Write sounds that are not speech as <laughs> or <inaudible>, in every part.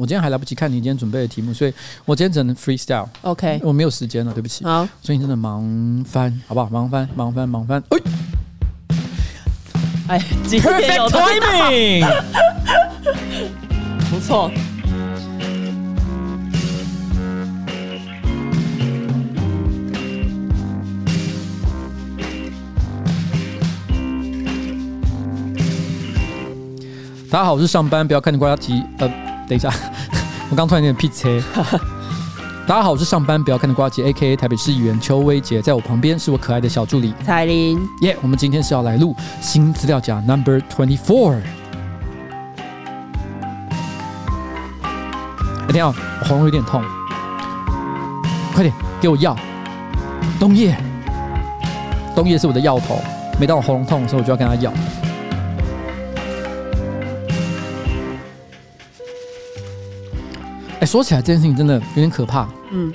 我今天还来不及看你今天准备的题目，所以我今天只能 freestyle。OK，我没有时间了，对不起。好，所以你真的忙翻，好不好？忙翻，忙翻，忙翻。哎，哎，今天有 Perfect timing，<laughs> 不错。大家好，我是上班不要看你挂机。呃，等一下，<laughs> 我刚突然有点屁车。<laughs> 大家好，我是上班不要看的瓜机，A.K.A 台北市议员邱威杰，在我旁边是我可爱的小助理彩玲。耶，yeah, 我们今天是要来录新资料夹 Number Twenty Four。哎，等下，我喉咙有点痛，快点给我药。冬叶，冬叶是我的药头，每当我喉咙痛的时候，我就要跟他要。哎，说起来这件事情真的有点可怕。嗯，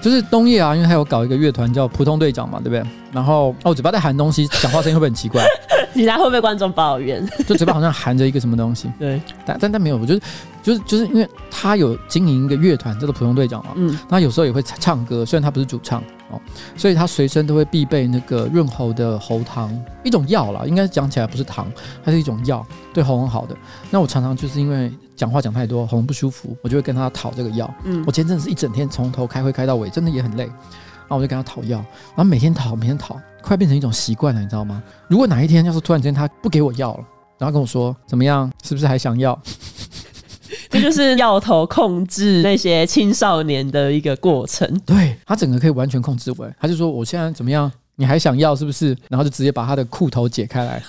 就是冬叶啊，因为他有搞一个乐团叫普通队长嘛，对不对？然后哦，我嘴巴在含东西，讲话声音会不会很奇怪？<laughs> 你来会不会观众抱怨？就嘴巴好像含着一个什么东西。对，但但但没有，我就是就是就是因为他有经营一个乐团叫做普通队长嘛。嗯，他有时候也会唱歌，虽然他不是主唱哦，所以他随身都会必备那个润喉的喉糖，一种药啦，应该讲起来不是糖，它是一种药，对喉咙好的。那我常常就是因为。讲话讲太多，喉咙不舒服，我就会跟他讨这个药。嗯，我前阵子是一整天从头开会开到尾，真的也很累。然后我就跟他讨药，然后每天讨，每天讨，快变成一种习惯了，你知道吗？如果哪一天要是突然间他不给我药了，然后跟我说怎么样，是不是还想要？<laughs> 这就是药头控制那些青少年的一个过程。对，他整个可以完全控制我，他就说我现在怎么样，你还想要是不是？然后就直接把他的裤头解开来。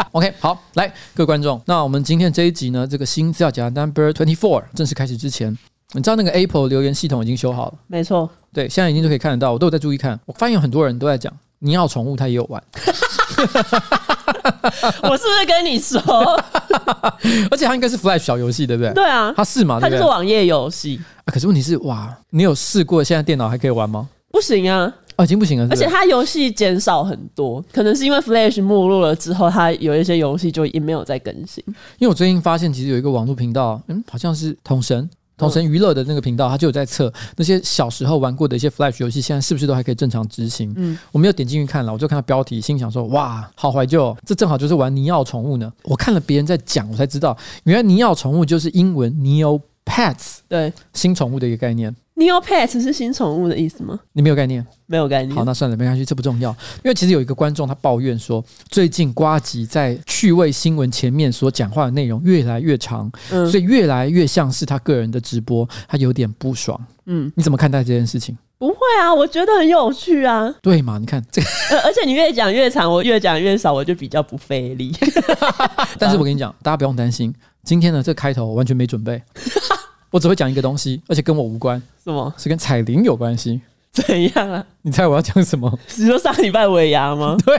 <laughs> OK，好，来各位观众，那我们今天这一集呢，这个新资料夹 Number Twenty Four 正式开始之前，你知道那个 Apple 留言系统已经修好了？没错，对，现在已经都可以看得到，我都有在注意看。我发现有很多人都在讲，你要宠物它也有玩。<laughs> <laughs> 我是不是跟你说？而且它应该是 Flash 小游戏，对不对？对啊，它是嘛？它就是网页游戏啊。可是问题是，哇，你有试过现在电脑还可以玩吗？不行啊。哦，已经不行了是不是？而且它游戏减少很多，可能是因为 Flash 没落了之后，它有一些游戏就也没有再更新。因为我最近发现，其实有一个网络频道，嗯，好像是统神统神娱乐的那个频道，它就有在测那些小时候玩过的一些 Flash 游戏，现在是不是都还可以正常执行？嗯，我没有点进去看了，我就看到标题，心想说，哇，好怀旧，这正好就是玩尼奥宠物呢。我看了别人在讲，我才知道，原来尼奥宠物就是英文 Neopets，对，新宠物的一个概念。Neopets 是新宠物的意思吗？你没有概念，没有概念。好，那算了，没关系，这不重要。因为其实有一个观众他抱怨说，最近瓜吉在趣味新闻前面所讲话的内容越来越长，嗯，所以越来越像是他个人的直播，他有点不爽。嗯，你怎么看待这件事情？不会啊，我觉得很有趣啊。对嘛？你看这个，<laughs> 而且你越讲越长，我越讲越少，我就比较不费力。<laughs> <laughs> 但是我跟你讲，大家不用担心，今天的这开头我完全没准备。我只会讲一个东西，而且跟我无关。什么？是跟彩铃有关系？怎样啊？你猜我要讲什么？你说上礼拜尾牙吗？<laughs> 对。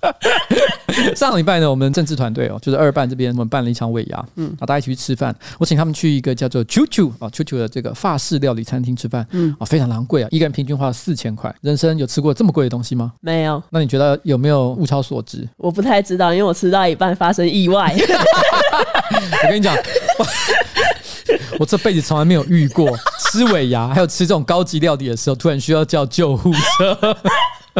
<laughs> 上礼拜呢，我们政治团队哦，就是二办这边，我们办了一场尾牙，嗯，啊，大家一起去吃饭。我请他们去一个叫做 Chuchu 啊 Chuchu 的这个法式料理餐厅吃饭，嗯，啊，非常昂贵啊，一个人平均花了四千块。人生有吃过这么贵的东西吗？没有。那你觉得有没有物超所值？我不太知道，因为我吃到一半发生意外。<laughs> 我跟你讲，我，<laughs> 我这辈子从来没有遇过吃尾牙，还有吃这种高级料理的时候，突然需要叫救护车。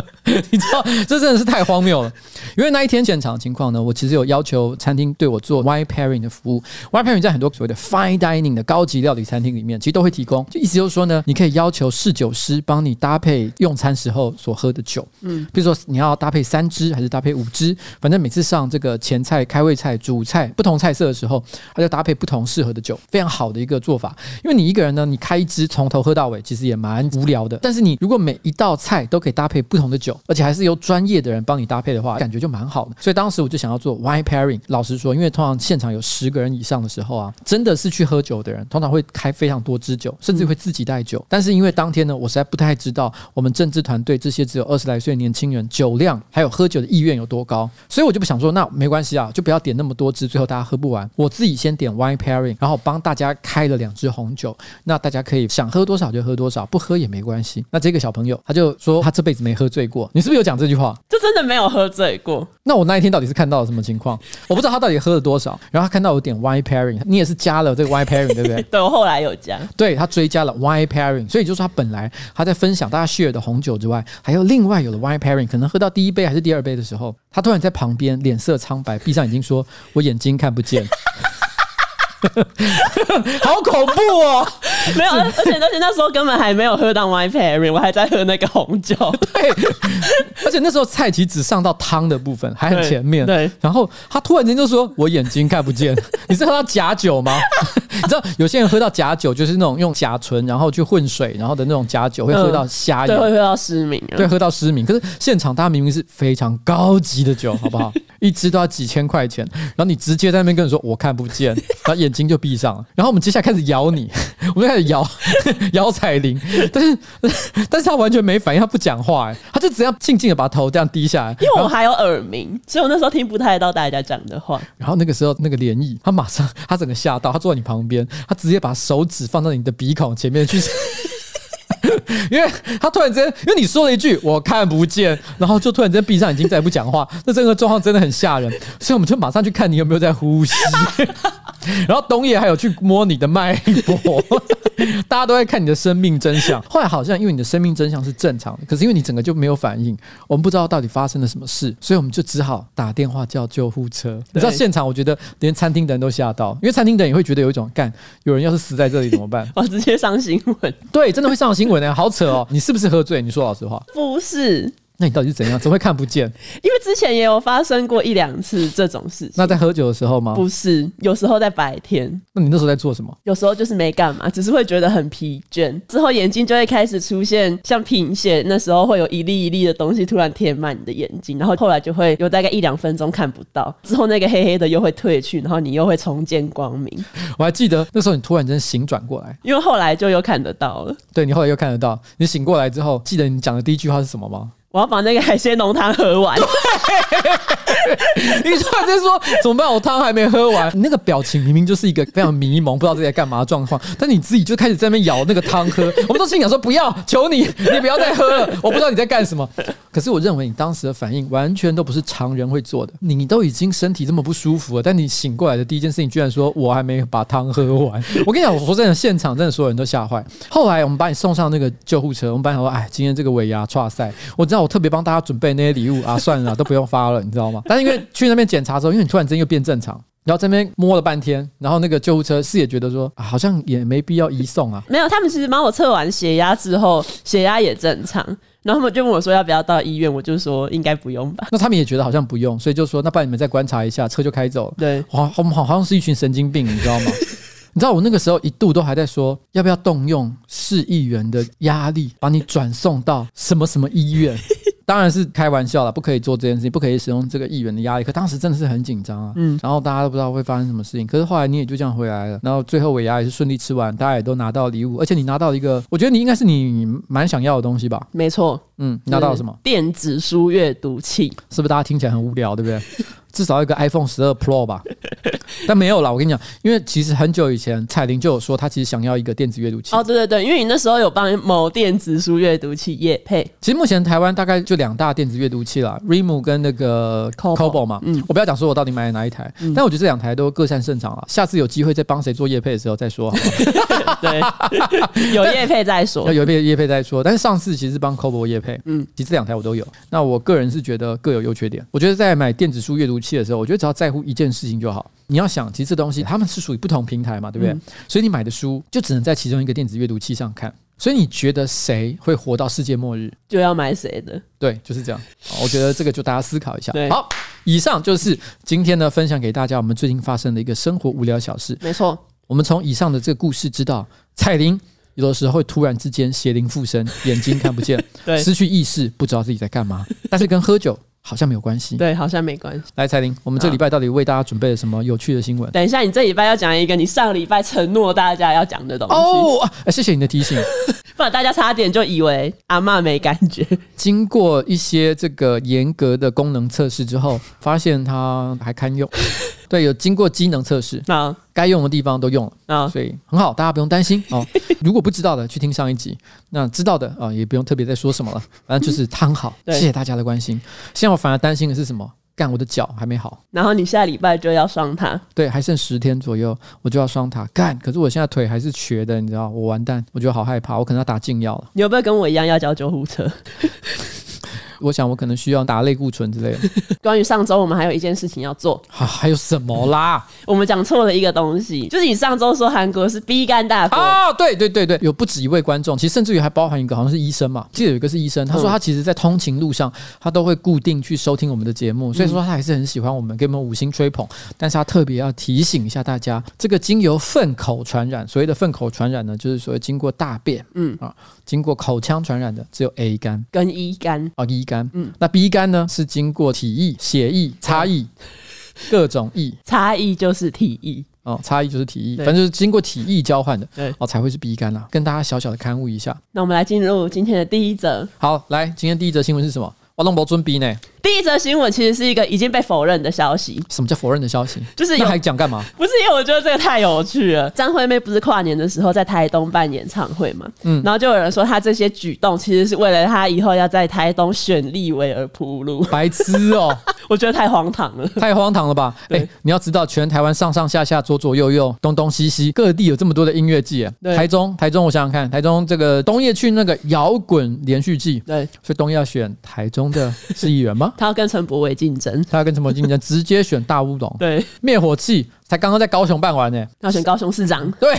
<laughs> 你知道，这真的是太荒谬了。因为那一天现场的情况呢，我其实有要求餐厅对我做 wine pairing 的服务。wine pairing 在很多所谓的 fine dining 的高级料理餐厅里面，其实都会提供。就意思就是说呢，你可以要求侍酒师帮你搭配用餐时候所喝的酒。嗯，比如说你要搭配三支还是搭配五支，反正每次上这个前菜、开胃菜、主菜不同菜色的时候，他就搭配不同适合的酒，非常好的一个做法。因为你一个人呢，你开一支从头喝到尾，其实也蛮无聊的。但是你如果每一道菜都可以搭配不同的酒，而且还是由专业的人帮你搭配的话，感觉就蛮好的。所以当时我就想要做 wine pairing。老实说，因为通常现场有十个人以上的时候啊，真的是去喝酒的人，通常会开非常多支酒，甚至会自己带酒。但是因为当天呢，我实在不太知道我们政治团队这些只有二十来岁的年轻人酒量还有喝酒的意愿有多高，所以我就不想说，那没关系啊，就不要点那么多支，最后大家喝不完。我自己先点 wine pairing，然后帮大家开了两支红酒，那大家可以想喝多少就喝多少，不喝也没关系。那这个小朋友他就说他这辈子没喝醉。过？你是不是有讲这句话？就真的没有喝醉过。那我那一天到底是看到了什么情况？我不知道他到底喝了多少。然后他看到有点 wine pairing，你也是加了这个 <laughs> wine pairing 对不对？对，我后来有加。对，他追加了 wine pairing，所以就是他本来他在分享大家 share 的红酒之外，还有另外有了 wine pairing，可能喝到第一杯还是第二杯的时候，他突然在旁边脸色苍白，闭上眼睛说：“我眼睛看不见。” <laughs> 好恐怖哦！<laughs> 没有，而且而且那时候根本还没有喝到 my pairing，我还在喝那个红酒。<laughs> 对，而且那时候菜其实只上到汤的部分，还很前面。对，对然后他突然间就说：“我眼睛看不见。”你是喝到假酒吗？<laughs> 你知道有些人喝到假酒，就是那种用甲醇然后去混水，然后的那种假酒会喝到瞎眼，对，会喝到失明。对，喝到失明。可是现场大家明明是非常高级的酒，好不好？一支都要几千块钱，然后你直接在那边跟人说：“我看不见。”然后眼睛就闭上了。然后我们接下来开始摇你，<laughs> 我们就开始摇摇 <laughs> 彩铃，但是但是他完全没反应，他不讲话，哎，他就只要静静的把头这样低下来。因为我还有耳鸣，所以我那时候听不太到大家讲的话。然后那个时候那个涟漪，他马上他整个吓到，他坐在你旁边，边他直接把手指放到你的鼻孔前面去。<laughs> 因为他突然间，因为你说了一句“我看不见”，然后就突然间闭上眼睛，再也不讲话，那这个状况真的很吓人，所以我们就马上去看你有没有在呼吸。<laughs> 然后东野还有去摸你的脉搏，大家都在看你的生命真相。后来好像因为你的生命真相是正常的，可是因为你整个就没有反应，我们不知道到底发生了什么事，所以我们就只好打电话叫救护车。你知道现场，我觉得连餐厅的人都吓到，因为餐厅的人也会觉得有一种干，有人要是死在这里怎么办？<laughs> 我直接上新闻，对，真的会上新闻好扯哦！你是不是喝醉？你说老实话，不是。那你到底是怎样？怎么会看不见？<laughs> 因为之前也有发生过一两次这种事情。那在喝酒的时候吗？不是，有时候在白天。那你那时候在做什么？有时候就是没干嘛，只是会觉得很疲倦，之后眼睛就会开始出现像贫血，那时候会有一粒一粒的东西突然填满你的眼睛，然后后来就会有大概一两分钟看不到，之后那个黑黑的又会退去，然后你又会重见光明。我还记得那时候你突然间醒转过来，因为后来就又看得到了。对，你后来又看得到，你醒过来之后，记得你讲的第一句话是什么吗？我要把那个海鲜浓汤喝完。<laughs> <laughs> 你突然间说怎么办？我汤还没喝完。你那个表情明明就是一个非常迷蒙，不知道自己在干嘛状况，但你自己就开始在那边舀那个汤喝。我们都心想说不要，求你，你不要再喝了。我不知道你在干什么。可是我认为你当时的反应完全都不是常人会做的。你都已经身体这么不舒服了，但你醒过来的第一件事情居然说我还没把汤喝完。我跟你讲，我说真的，现场真的所有人都吓坏。后来我们把你送上那个救护车，我们班长说：“哎，今天这个尾牙剉赛，我知道我特别帮大家准备那些礼物啊，算了，都不用发了，你知道吗？”但是因为去那边检查之后，因为你突然间又变正常，然后这边摸了半天，然后那个救护车是也觉得说、啊，好像也没必要移送啊。没有，他们其实帮我测完血压之后，血压也正常，然后他们就问我说要不要到医院，我就说应该不用吧。那他们也觉得好像不用，所以就说那不然你们再观察一下，车就开走了。对，好，我们好像是一群神经病，你知道吗？<laughs> 你知道我那个时候一度都还在说，要不要动用市议员的压力，把你转送到什么什么医院。当然是开玩笑了，不可以做这件事情，不可以使用这个议员的压力。可当时真的是很紧张啊，嗯，然后大家都不知道会发生什么事情。可是后来你也就这样回来了，然后最后尾牙也是顺利吃完，大家也都拿到礼物，而且你拿到一个，我觉得你应该是你蛮想要的东西吧？没错，嗯，拿到了什么？电子书阅读器，是不是大家听起来很无聊，对不对？至少一个 iPhone 十二 Pro 吧，<laughs> 但没有啦。我跟你讲，因为其实很久以前彩铃就有说，她其实想要一个电子阅读器。哦，对对对，因为你那时候有帮某电子书阅读器业配。其实目前台湾大概就两大电子阅读器啦，Readmoo 跟那个 Kobo 嘛。嗯，我不要讲说我到底买了哪一台，嗯、但我觉得这两台都各擅胜场了。下次有机会再帮谁做业配的时候再说好好。<laughs> 对，有业配再说，<laughs> 有业配业配再说。但是上次其实是帮 Kobo 业配，嗯，其实这两台我都有。那我个人是觉得各有优缺点。我觉得在买电子书阅读器的时候，我觉得只要在乎一件事情就好。你要想，其实这东西他们是属于不同平台嘛，对不对？嗯、所以你买的书就只能在其中一个电子阅读器上看。所以你觉得谁会活到世界末日，就要买谁的。对，就是这样。我觉得这个就大家思考一下。好，以上就是今天呢分享给大家我们最近发生的一个生活无聊小事。没错，我们从以上的这个故事知道，彩铃有的时候会突然之间邪灵附身，眼睛看不见，对，失去意识，不知道自己在干嘛。但是跟喝酒。好像没有关系，对，好像没关系。来，彩玲，我们这礼拜到底为大家准备了什么有趣的新闻？等一下，你这礼拜要讲一个你上礼拜承诺大家要讲的东西。哦，谢谢你的提醒。<laughs> 不然大家差点就以为阿妈没感觉。经过一些这个严格的功能测试之后，发现它还堪用。对，有经过机能测试，那该用的地方都用了啊，所以很好，大家不用担心哦。<laughs> 如果不知道的，去听上一集；那知道的啊，也不用特别再说什么了。反正就是它很好，<laughs> 谢谢大家的关心。现在我反而担心的是什么？干，我的脚还没好，然后你下礼拜就要双塔，<laughs> 对，还剩十天左右，我就要双塔。干，可是我现在腿还是瘸的，你知道，我完蛋，我觉得好害怕，我可能要打禁药了。你有没有跟我一样要叫救护车？我想我可能需要打类固醇之类的。<laughs> 关于上周我们还有一件事情要做，啊、还有什么啦？<laughs> 我们讲错了一个东西，就是你上周说韩国是 B 肝大国啊？对对对对，有不止一位观众，其实甚至于还包含一个好像是医生嘛，记得有一个是医生，他说他其实在通勤路上他都会固定去收听我们的节目，所以说他还是很喜欢我们，给我们五星吹捧。但是他特别要提醒一下大家，这个经由粪口传染，所谓的粪口传染呢，就是所谓经过大便，嗯啊，经过口腔传染的只有 A 肝。跟 E 肝。啊，E 肝，嗯，那 B 肝呢是经过体液、血液、差异，各种异，差异就是体液。哦，差异就是体液，反正就是经过体液交换的，对。哦，才会是 B 肝啦。跟大家小小的刊物一下。那我们来进入今天的第一则。好，来，今天第一则新闻是什么？我弄不准备呢？第一则新闻其实是一个已经被否认的消息。什么叫否认的消息？就是那还讲干嘛？<laughs> 不是因为我觉得这个太有趣了。张惠妹不是跨年的时候在台东办演唱会嘛？嗯，然后就有人说她这些举动其实是为了她以后要在台东选立委而铺路。白痴哦！<laughs> 我觉得太荒唐了，太荒唐了吧？哎、欸，你要知道，全台湾上上下下、左左右右、东东西西，各地有这么多的音乐季。台中，台中，我想想看，台中这个东叶去那个摇滚连续季，对，所以东叶要选台中的市议员吗？<laughs> 他要跟陈柏伟竞争，他要跟陈柏惟竞争，直接选大乌龙。<laughs> 对，灭火器才刚刚在高雄办完呢，要选高雄市长。对，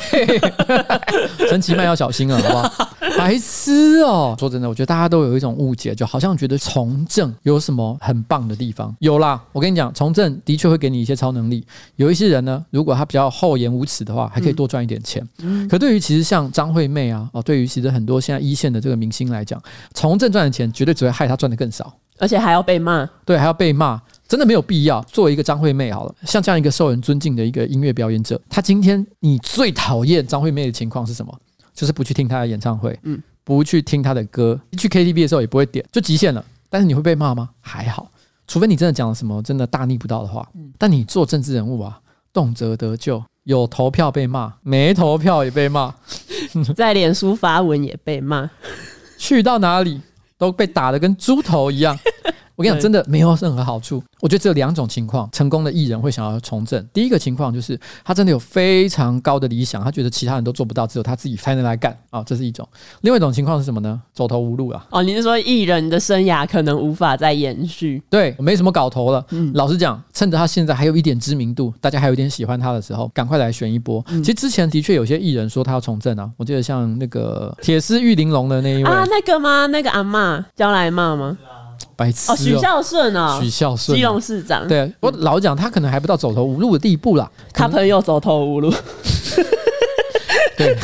<laughs> 陈其迈要小心了，好不好？<laughs> 白痴哦！说真的，我觉得大家都有一种误解，就好像觉得从政有什么很棒的地方。有啦，我跟你讲，从政的确会给你一些超能力。有一些人呢，如果他比较厚颜无耻的话，还可以多赚一点钱。嗯、可对于其实像张惠妹啊，哦，对于其实很多现在一线的这个明星来讲，从政赚的钱绝对只会害他赚的更少。而且还要被骂，对，还要被骂，真的没有必要。作为一个张惠妹，好了，像这样一个受人尊敬的一个音乐表演者，她今天你最讨厌张惠妹的情况是什么？就是不去听他的演唱会，嗯，不去听他的歌，去 KTV 的时候也不会点，就极限了。但是你会被骂吗？还好，除非你真的讲了什么真的大逆不道的话。但你做政治人物啊，动辄得咎，有投票被骂，没投票也被骂，<laughs> 在脸书发文也被骂，<laughs> 去到哪里？都被打得跟猪头一样。我跟你讲，真的没有任何好处。我觉得只有两种情况，成功的艺人会想要从政。第一个情况就是他真的有非常高的理想，他觉得其他人都做不到，只有他自己才能来干啊，这是一种。另外一种情况是什么呢？走投无路啊。哦，你是说艺人的生涯可能无法再延续？对，没什么搞头了。嗯，老实讲，趁着他现在还有一点知名度，大家还有一点喜欢他的时候，赶快来选一波。其实之前的确有些艺人说他要从政啊，我记得像那个铁丝玉玲珑的那一位啊，那个吗？那个阿嬷叫来骂吗？白痴哦，许孝顺啊，许孝顺，基隆市长。对，我老讲他可能还不到走投无路的地步啦，他朋友走投无路。<laughs> 对，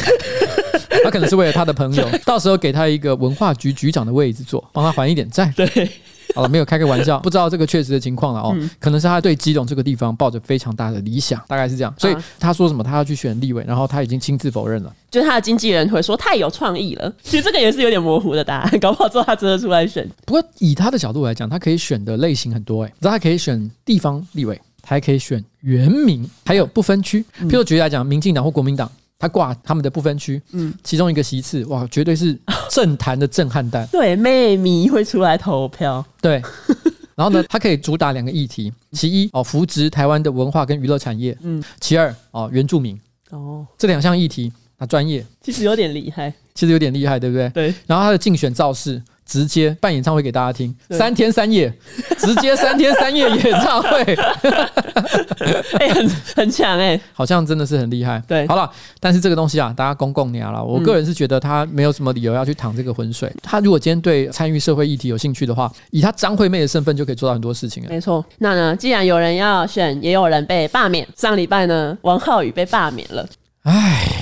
他可能是为了他的朋友，<laughs> 到时候给他一个文化局局长的位置坐，帮他还一点债。对。好了，没有开个玩笑，不知道这个确实的情况了哦。嗯、可能是他对基隆这个地方抱着非常大的理想，大概是这样。所以他说什么，他要去选立委，然后他已经亲自否认了。就是他的经纪人会说太有创意了。其实这个也是有点模糊的答案，搞不好之后他真的出来选。不过以他的角度来讲，他可以选的类型很多诶、欸，他可以选地方立委，他还可以选原民，还有不分区。譬如举例来讲，民进党或国民党。他挂他们的不分区，嗯，其中一个席次，哇，绝对是政坛的震撼弹。<laughs> 对，妹迷会出来投票。对，然后呢，他可以主打两个议题：其一，哦，扶植台湾的文化跟娱乐产业；嗯，其二，哦，原住民。哦，这两项议题，他专业，其实有点厉害，其实有点厉害，对不对？对。然后他的竞选造势。直接办演唱会给大家听，三天三夜，直接三天三夜演唱会，<laughs> 哎、欸，很很强哎、欸，好像真的是很厉害。对，好了，但是这个东西啊，大家公共鸟了。我个人是觉得他没有什么理由要去淌这个浑水。他如果今天对参与社会议题有兴趣的话，以他张惠妹的身份就可以做到很多事情。没错，那呢，既然有人要选，也有人被罢免。上礼拜呢，王浩宇被罢免了。哎。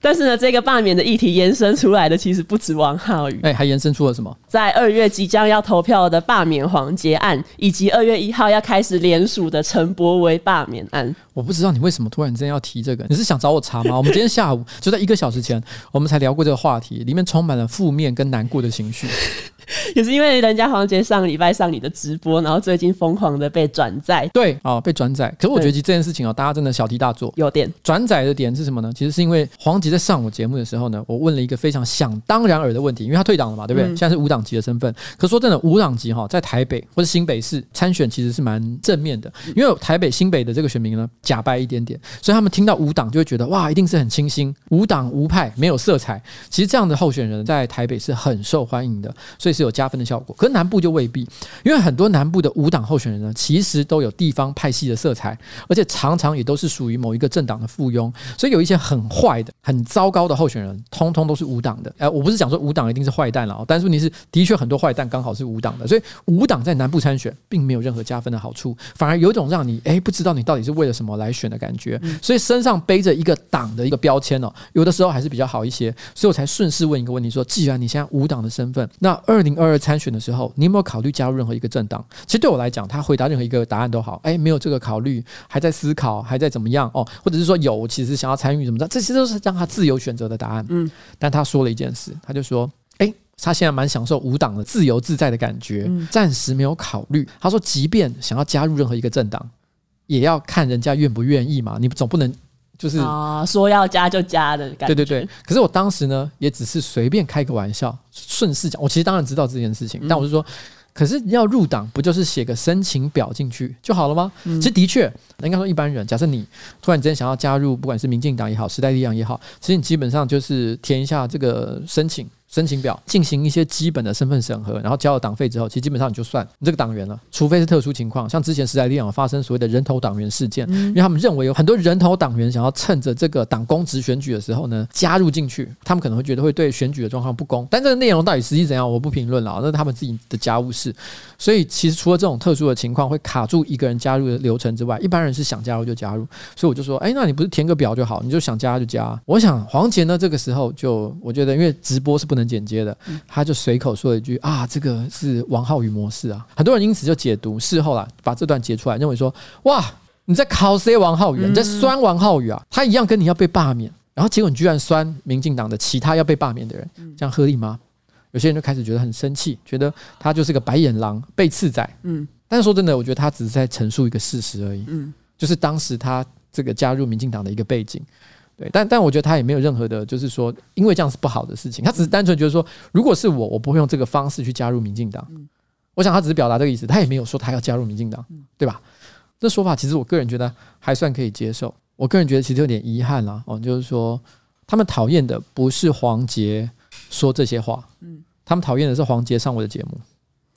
但是呢，这个罢免的议题延伸出来的其实不止王浩宇，哎，还延伸出了什么？在二月即将要投票的罢免黄杰案，以及二月一号要开始联署的陈柏维罢免案。我不知道你为什么突然之间要提这个？你是想找我查吗？我们今天下午就在一个小时前，我们才聊过这个话题，里面充满了负面跟难过的情绪。<laughs> 也是因为人家黄杰上礼拜上你的直播，然后最近疯狂的被转载，对哦，被转载。可是我觉得这件事情哦，大家真的小题大做。有点转载的点是什么呢？其实是因为黄捷在上我节目的时候呢，我问了一个非常想当然耳的问题，因为他退党了嘛，对不对？嗯、现在是无党籍的身份。可是说真的，无党籍哈，在台北或者新北市参选其实是蛮正面的，因为台北新北的这个选民呢，假掰一点点，所以他们听到无党就会觉得哇，一定是很清新，无党无派，没有色彩。其实这样的候选人在台北是很受欢迎的，所以是有加分的效果。可是南部就未必，因为很多南部的无党候选人呢，其实都有地方派系的色彩，而且常常也都是属于某一个政党的附庸，所以有一些很坏的、很糟糕的候选人，通通都是无党的。哎，我不是讲说无党一定是坏蛋了，但是问题是，的确很多坏蛋刚好是无党的，所以无党在南部参选，并没有任何加分的好处，反而有一种让你哎不知道你到底是为了什么来选的感觉。所以身上背着一个党的一个标签哦，有的时候还是比较好一些。所以我才顺势问一个问题说：既然你现在无党的身份，那二零二二参选的时候，你有没有考虑加入任何一个政党？其实对我来讲，他回答任何一个答案都好。哎，没有这个考虑，还在思考，还在怎么样？哦，或者是说有，其实想要参与怎么着，这些都是让他自由选择的答案。嗯，但他说了一件事，他就说：哎，他现在蛮享受无党的自由自在的感觉，嗯、暂时没有考虑。他说，即便想要加入任何一个政党，也要看人家愿不愿意嘛。你总不能。就是啊，说要加就加的感觉。对对对。可是我当时呢，也只是随便开个玩笑，顺势讲。我其实当然知道这件事情，但我是说，可是要入党，不就是写个申请表进去就好了吗？其实的确，应该说一般人，假设你突然之间想要加入，不管是民进党也好，时代力量也好，其实你基本上就是填一下这个申请。申请表进行一些基本的身份审核，然后交了党费之后，其实基本上你就算你这个党员了，除非是特殊情况，像之前时代力量发生所谓的人头党员事件，因为他们认为有很多人头党员想要趁着这个党公职选举的时候呢加入进去，他们可能会觉得会对选举的状况不公，但这个内容到底实际怎样，我不评论了，那是他们自己的家务事。所以其实除了这种特殊的情况会卡住一个人加入的流程之外，一般人是想加入就加入。所以我就说，哎，那你不是填个表就好，你就想加就加。我想黄杰呢这个时候就我觉得，因为直播是不能剪接的。他就随口说了一句啊，这个是王浩宇模式啊，很多人因此就解读事后啦，把这段截出来，认为说哇，你在考谁王浩宇，你在酸王浩宇啊，他一样跟你要被罢免，然后结果你居然酸民进党的其他要被罢免的人，这样合理吗？有些人就开始觉得很生气，觉得他就是个白眼狼、被刺仔。嗯，但是说真的，我觉得他只是在陈述一个事实而已。嗯，就是当时他这个加入民进党的一个背景。对，但但我觉得他也没有任何的，就是说，因为这样是不好的事情。他只是单纯觉得说，如果是我，我不会用这个方式去加入民进党。我想他只是表达这个意思，他也没有说他要加入民进党，对吧？这说法其实我个人觉得还算可以接受。我个人觉得其实有点遗憾啦，哦，就是说他们讨厌的不是黄杰说这些话，嗯，他们讨厌的是黄杰上我的节目，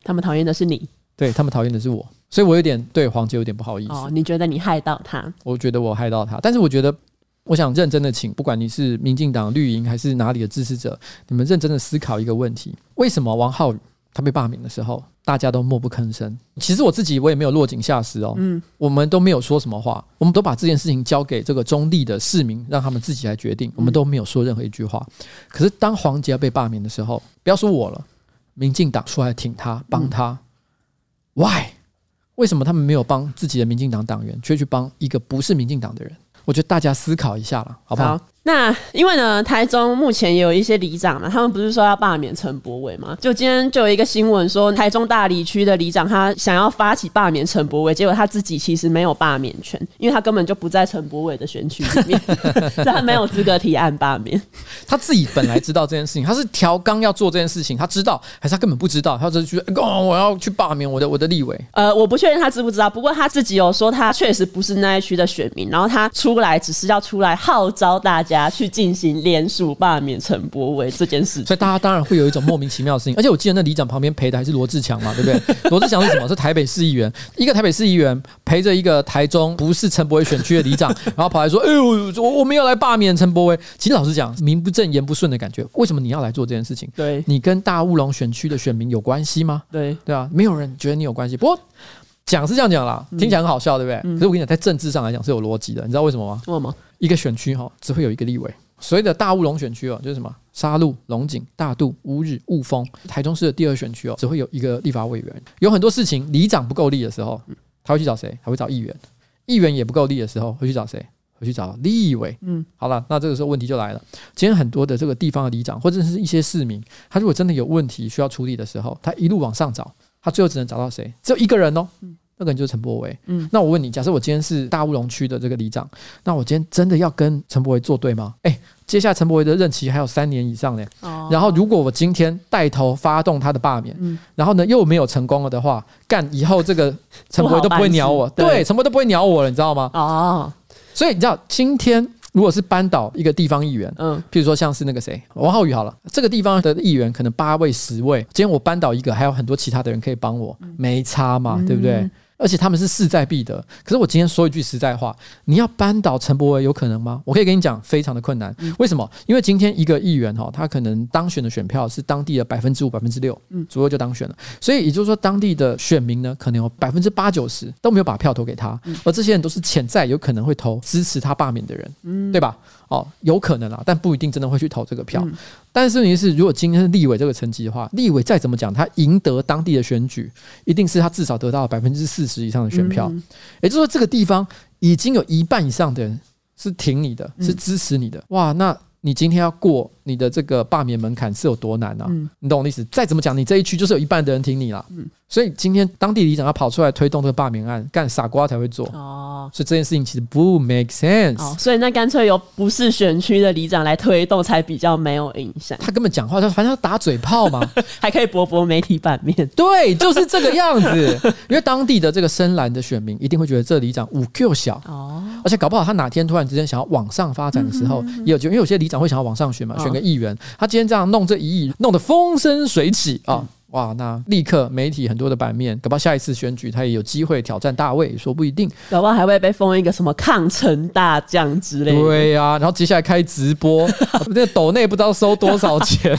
他们讨厌的是你，对，他们讨厌的是我，所以我有点对黄杰有点不好意思。哦，你觉得你害到他？我觉得我害到他，但是我觉得。我想认真的请，不管你是民进党绿营还是哪里的支持者，你们认真的思考一个问题：为什么王浩宇他被罢免的时候，大家都默不吭声？其实我自己我也没有落井下石哦，嗯，我们都没有说什么话，我们都把这件事情交给这个中立的市民，让他们自己来决定，我们都没有说任何一句话。可是当黄杰被罢免的时候，不要说我了，民进党出来挺他，帮他，Why？为什么他们没有帮自己的民进党党员，却去帮一个不是民进党的人？我觉得大家思考一下了，好不好？好那因为呢，台中目前也有一些里长嘛，他们不是说要罢免陈柏伟吗？就今天就有一个新闻说，台中大里区的里长他想要发起罢免陈柏伟，结果他自己其实没有罢免权，因为他根本就不在陈柏伟的选区里面，所以他没有资格提案罢免。他自己本来知道这件事情，他是调纲要做这件事情，他知道还是他根本不知道？他只是觉得哦，我要去罢免我的我的立委。呃，我不确定他知不知道，不过他自己有说他确实不是那一区的选民，然后他出来只是要出来号召大家。去进行联署罢免陈柏伟这件事，所以大家当然会有一种莫名其妙的事情。<laughs> 而且我记得那里长旁边陪的还是罗志强嘛，对不对？<laughs> 罗志强是什么？是台北市议员，一个台北市议员陪着一个台中不是陈柏伟选区的里长，然后跑来说：“哎呦，我我们要来罢免陈柏伟。”其实老实讲，名不正言不顺的感觉。为什么你要来做这件事情？对，你跟大乌龙选区的选民有关系吗？对对啊，没有人觉得你有关系。不过讲是这样讲啦，听起来很好笑，对不对？可是我跟你讲，在政治上来讲是有逻辑的。你知道为什么吗？为什么？一个选区哈，只会有一个立委，所谓的大乌龙选区哦，就是什么沙鹿、龙井、大肚、乌日、雾峰，台中市的第二选区哦，只会有一个立法委员。有很多事情，里长不够力的时候，他会去找谁？他会找议员。议员也不够力的时候，会去找谁？会去找立委。嗯，好了，那这个时候问题就来了。今天很多的这个地方的里长，或者是一些市民，他如果真的有问题需要处理的时候，他一路往上找，他最后只能找到谁？只有一个人哦。那个人就是陈柏维。嗯，那我问你，假设我今天是大乌龙区的这个里长，那我今天真的要跟陈柏维作对吗？哎，接下来陈柏维的任期还有三年以上呢。哦。然后如果我今天带头发动他的罢免，嗯，然后呢又没有成功了的话，干以后这个陈柏维都不会鸟我，对，陈柏惟都不会鸟我了，你知道吗？哦。所以你知道今天。如果是扳倒一个地方议员，嗯，譬如说像是那个谁王浩宇好了，这个地方的议员可能八位十位，今天我扳倒一个，还有很多其他的人可以帮我，没差嘛，对不对？而且他们是势在必得。可是我今天说一句实在话，你要扳倒陈柏惟有可能吗？我可以跟你讲，非常的困难。为什么？因为今天一个议员哈，他可能当选的选票是当地的百分之五、百分之六，嗯，左右就当选了。所以也就是说，当地的选民呢，可能有百分之八九十都没有把票投给他，而这些人都是潜在有可能会投支持他罢免的人，嗯，对吧？哦，有可能啊，但不一定真的会去投这个票。但是问题是，如果今天是立委这个成绩的话，立委再怎么讲，他赢得当地的选举，一定是他至少得到百分之四十以上的选票。也就是说，这个地方已经有一半以上的人是挺你的，是支持你的。哇，那你今天要过你的这个罢免门槛是有多难啊？你懂我的意思？再怎么讲，你这一区就是有一半的人挺你了。所以今天当地里长要跑出来推动这个罢免案，干傻瓜才会做哦。所以这件事情其实不 make sense。哦，所以那干脆由不是选区的里长来推动，才比较没有影响。他根本讲话，他反正要打嘴炮嘛，<laughs> 还可以博博媒体版面。对，就是这个样子。<laughs> 因为当地的这个深蓝的选民一定会觉得这里长五 Q 小哦，而且搞不好他哪天突然之间想要往上发展的时候，也有就因为有些里长会想要往上选嘛，选个议员。他今天这样弄这一亿，弄得风生水起啊。哇，那立刻媒体很多的版面，搞不好下一次选举他也有机会挑战大卫，说不一定，搞不好还会被封一个什么抗城大将之类的。对呀、啊，然后接下来开直播，<laughs> 那个抖内不知道收多少钱。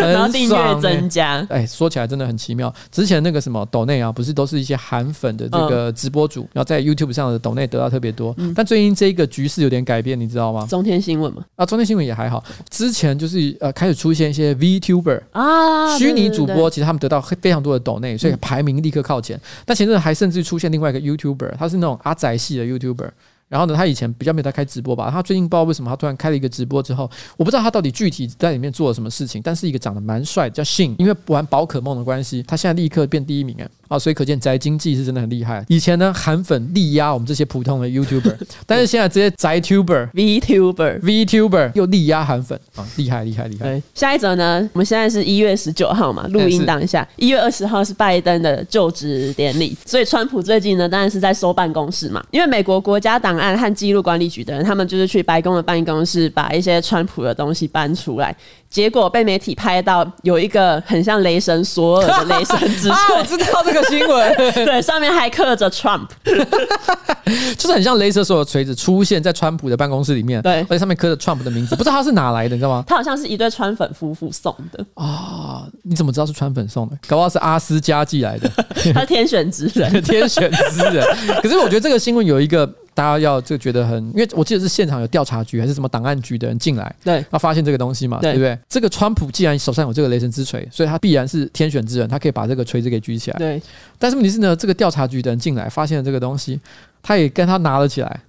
<laughs> 然后订阅增加，哎，说起来真的很奇妙。之前那个什么抖内啊，不是都是一些韩粉的这个直播主，然后在 YouTube 上的抖内得到特别多。但最近这个局势有点改变，你知道吗？中天新闻嘛，啊，中天新闻也还好。之前就是呃，开始出现一些 VTuber 啊，虚拟主播，其实他们得到非常多的抖内，所以排名立刻靠前。但前阵还甚至出现另外一个 YouTuber，他是那种阿宅系的 YouTuber。然后呢，他以前比较没有在开直播吧？他最近不知道为什么他突然开了一个直播之后，我不知道他到底具体在里面做了什么事情。但是一个长得蛮帅的叫信，因为玩宝可梦的关系，他现在立刻变第一名哎。啊，所以可见宅经济是真的很厉害。以前呢，韩粉力压我们这些普通的 YouTuber，<laughs> 但是现在这些宅 Tuber、VTuber、VTuber 又力压韩粉啊，厉害厉害厉害。对，下一则呢，我们现在是一月十九号嘛，录音当下，一月二十号是拜登的就职典礼，所以川普最近呢，当然是在收办公室嘛，因为美国国家档案和记录管理局的人，他们就是去白宫的办公室，把一些川普的东西搬出来。结果被媒体拍到有一个很像雷神索尔的雷神之锤，<laughs> 啊，我知道这个新闻，<laughs> 对，上面还刻着 Trump，<laughs> 就是很像雷神索尔锤子出现在川普的办公室里面，对，而且上面刻着 Trump 的名字，不知道他是哪来的，你知道吗？他好像是一对川粉夫妇送的啊，你怎么知道是川粉送的？搞不好是阿斯加寄来的，他天选之人，天选之人。可是我觉得这个新闻有一个。大家要就觉得很，因为我记得是现场有调查局还是什么档案局的人进来，对，要发现这个东西嘛，对，对不对？这个川普既然手上有这个雷神之锤，所以他必然是天选之人，他可以把这个锤子给举起来。对，但是问题是呢，这个调查局的人进来发现了这个东西，他也跟他拿了起来。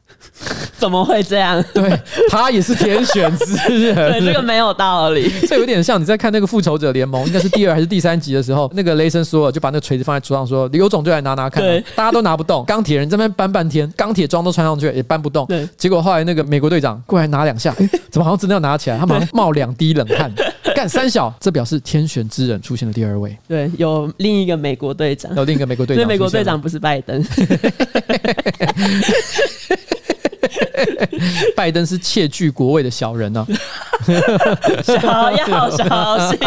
怎么会这样？<laughs> 对，他也是天选之人。对，这个没有道理。<laughs> 这有点像你在看那个复仇者联盟，应该是第二还是第三集的时候，<laughs> 那个雷神索尔就把那个锤子放在桌上，说：“刘总就来拿拿看。”对，大家都拿不动，钢铁人这边搬半天，钢铁装都穿上去也搬不动。对，结果后来那个美国队长过来拿两下，欸，怎么好像真的要拿起来？他马上冒两滴冷汗，干三小，这表示天选之人出现了第二位。对，有另一个美国队长，有另一个美国队长，美国队长不是拜登。<laughs> 拜登是窃据国位的小人呢、啊，小要小心。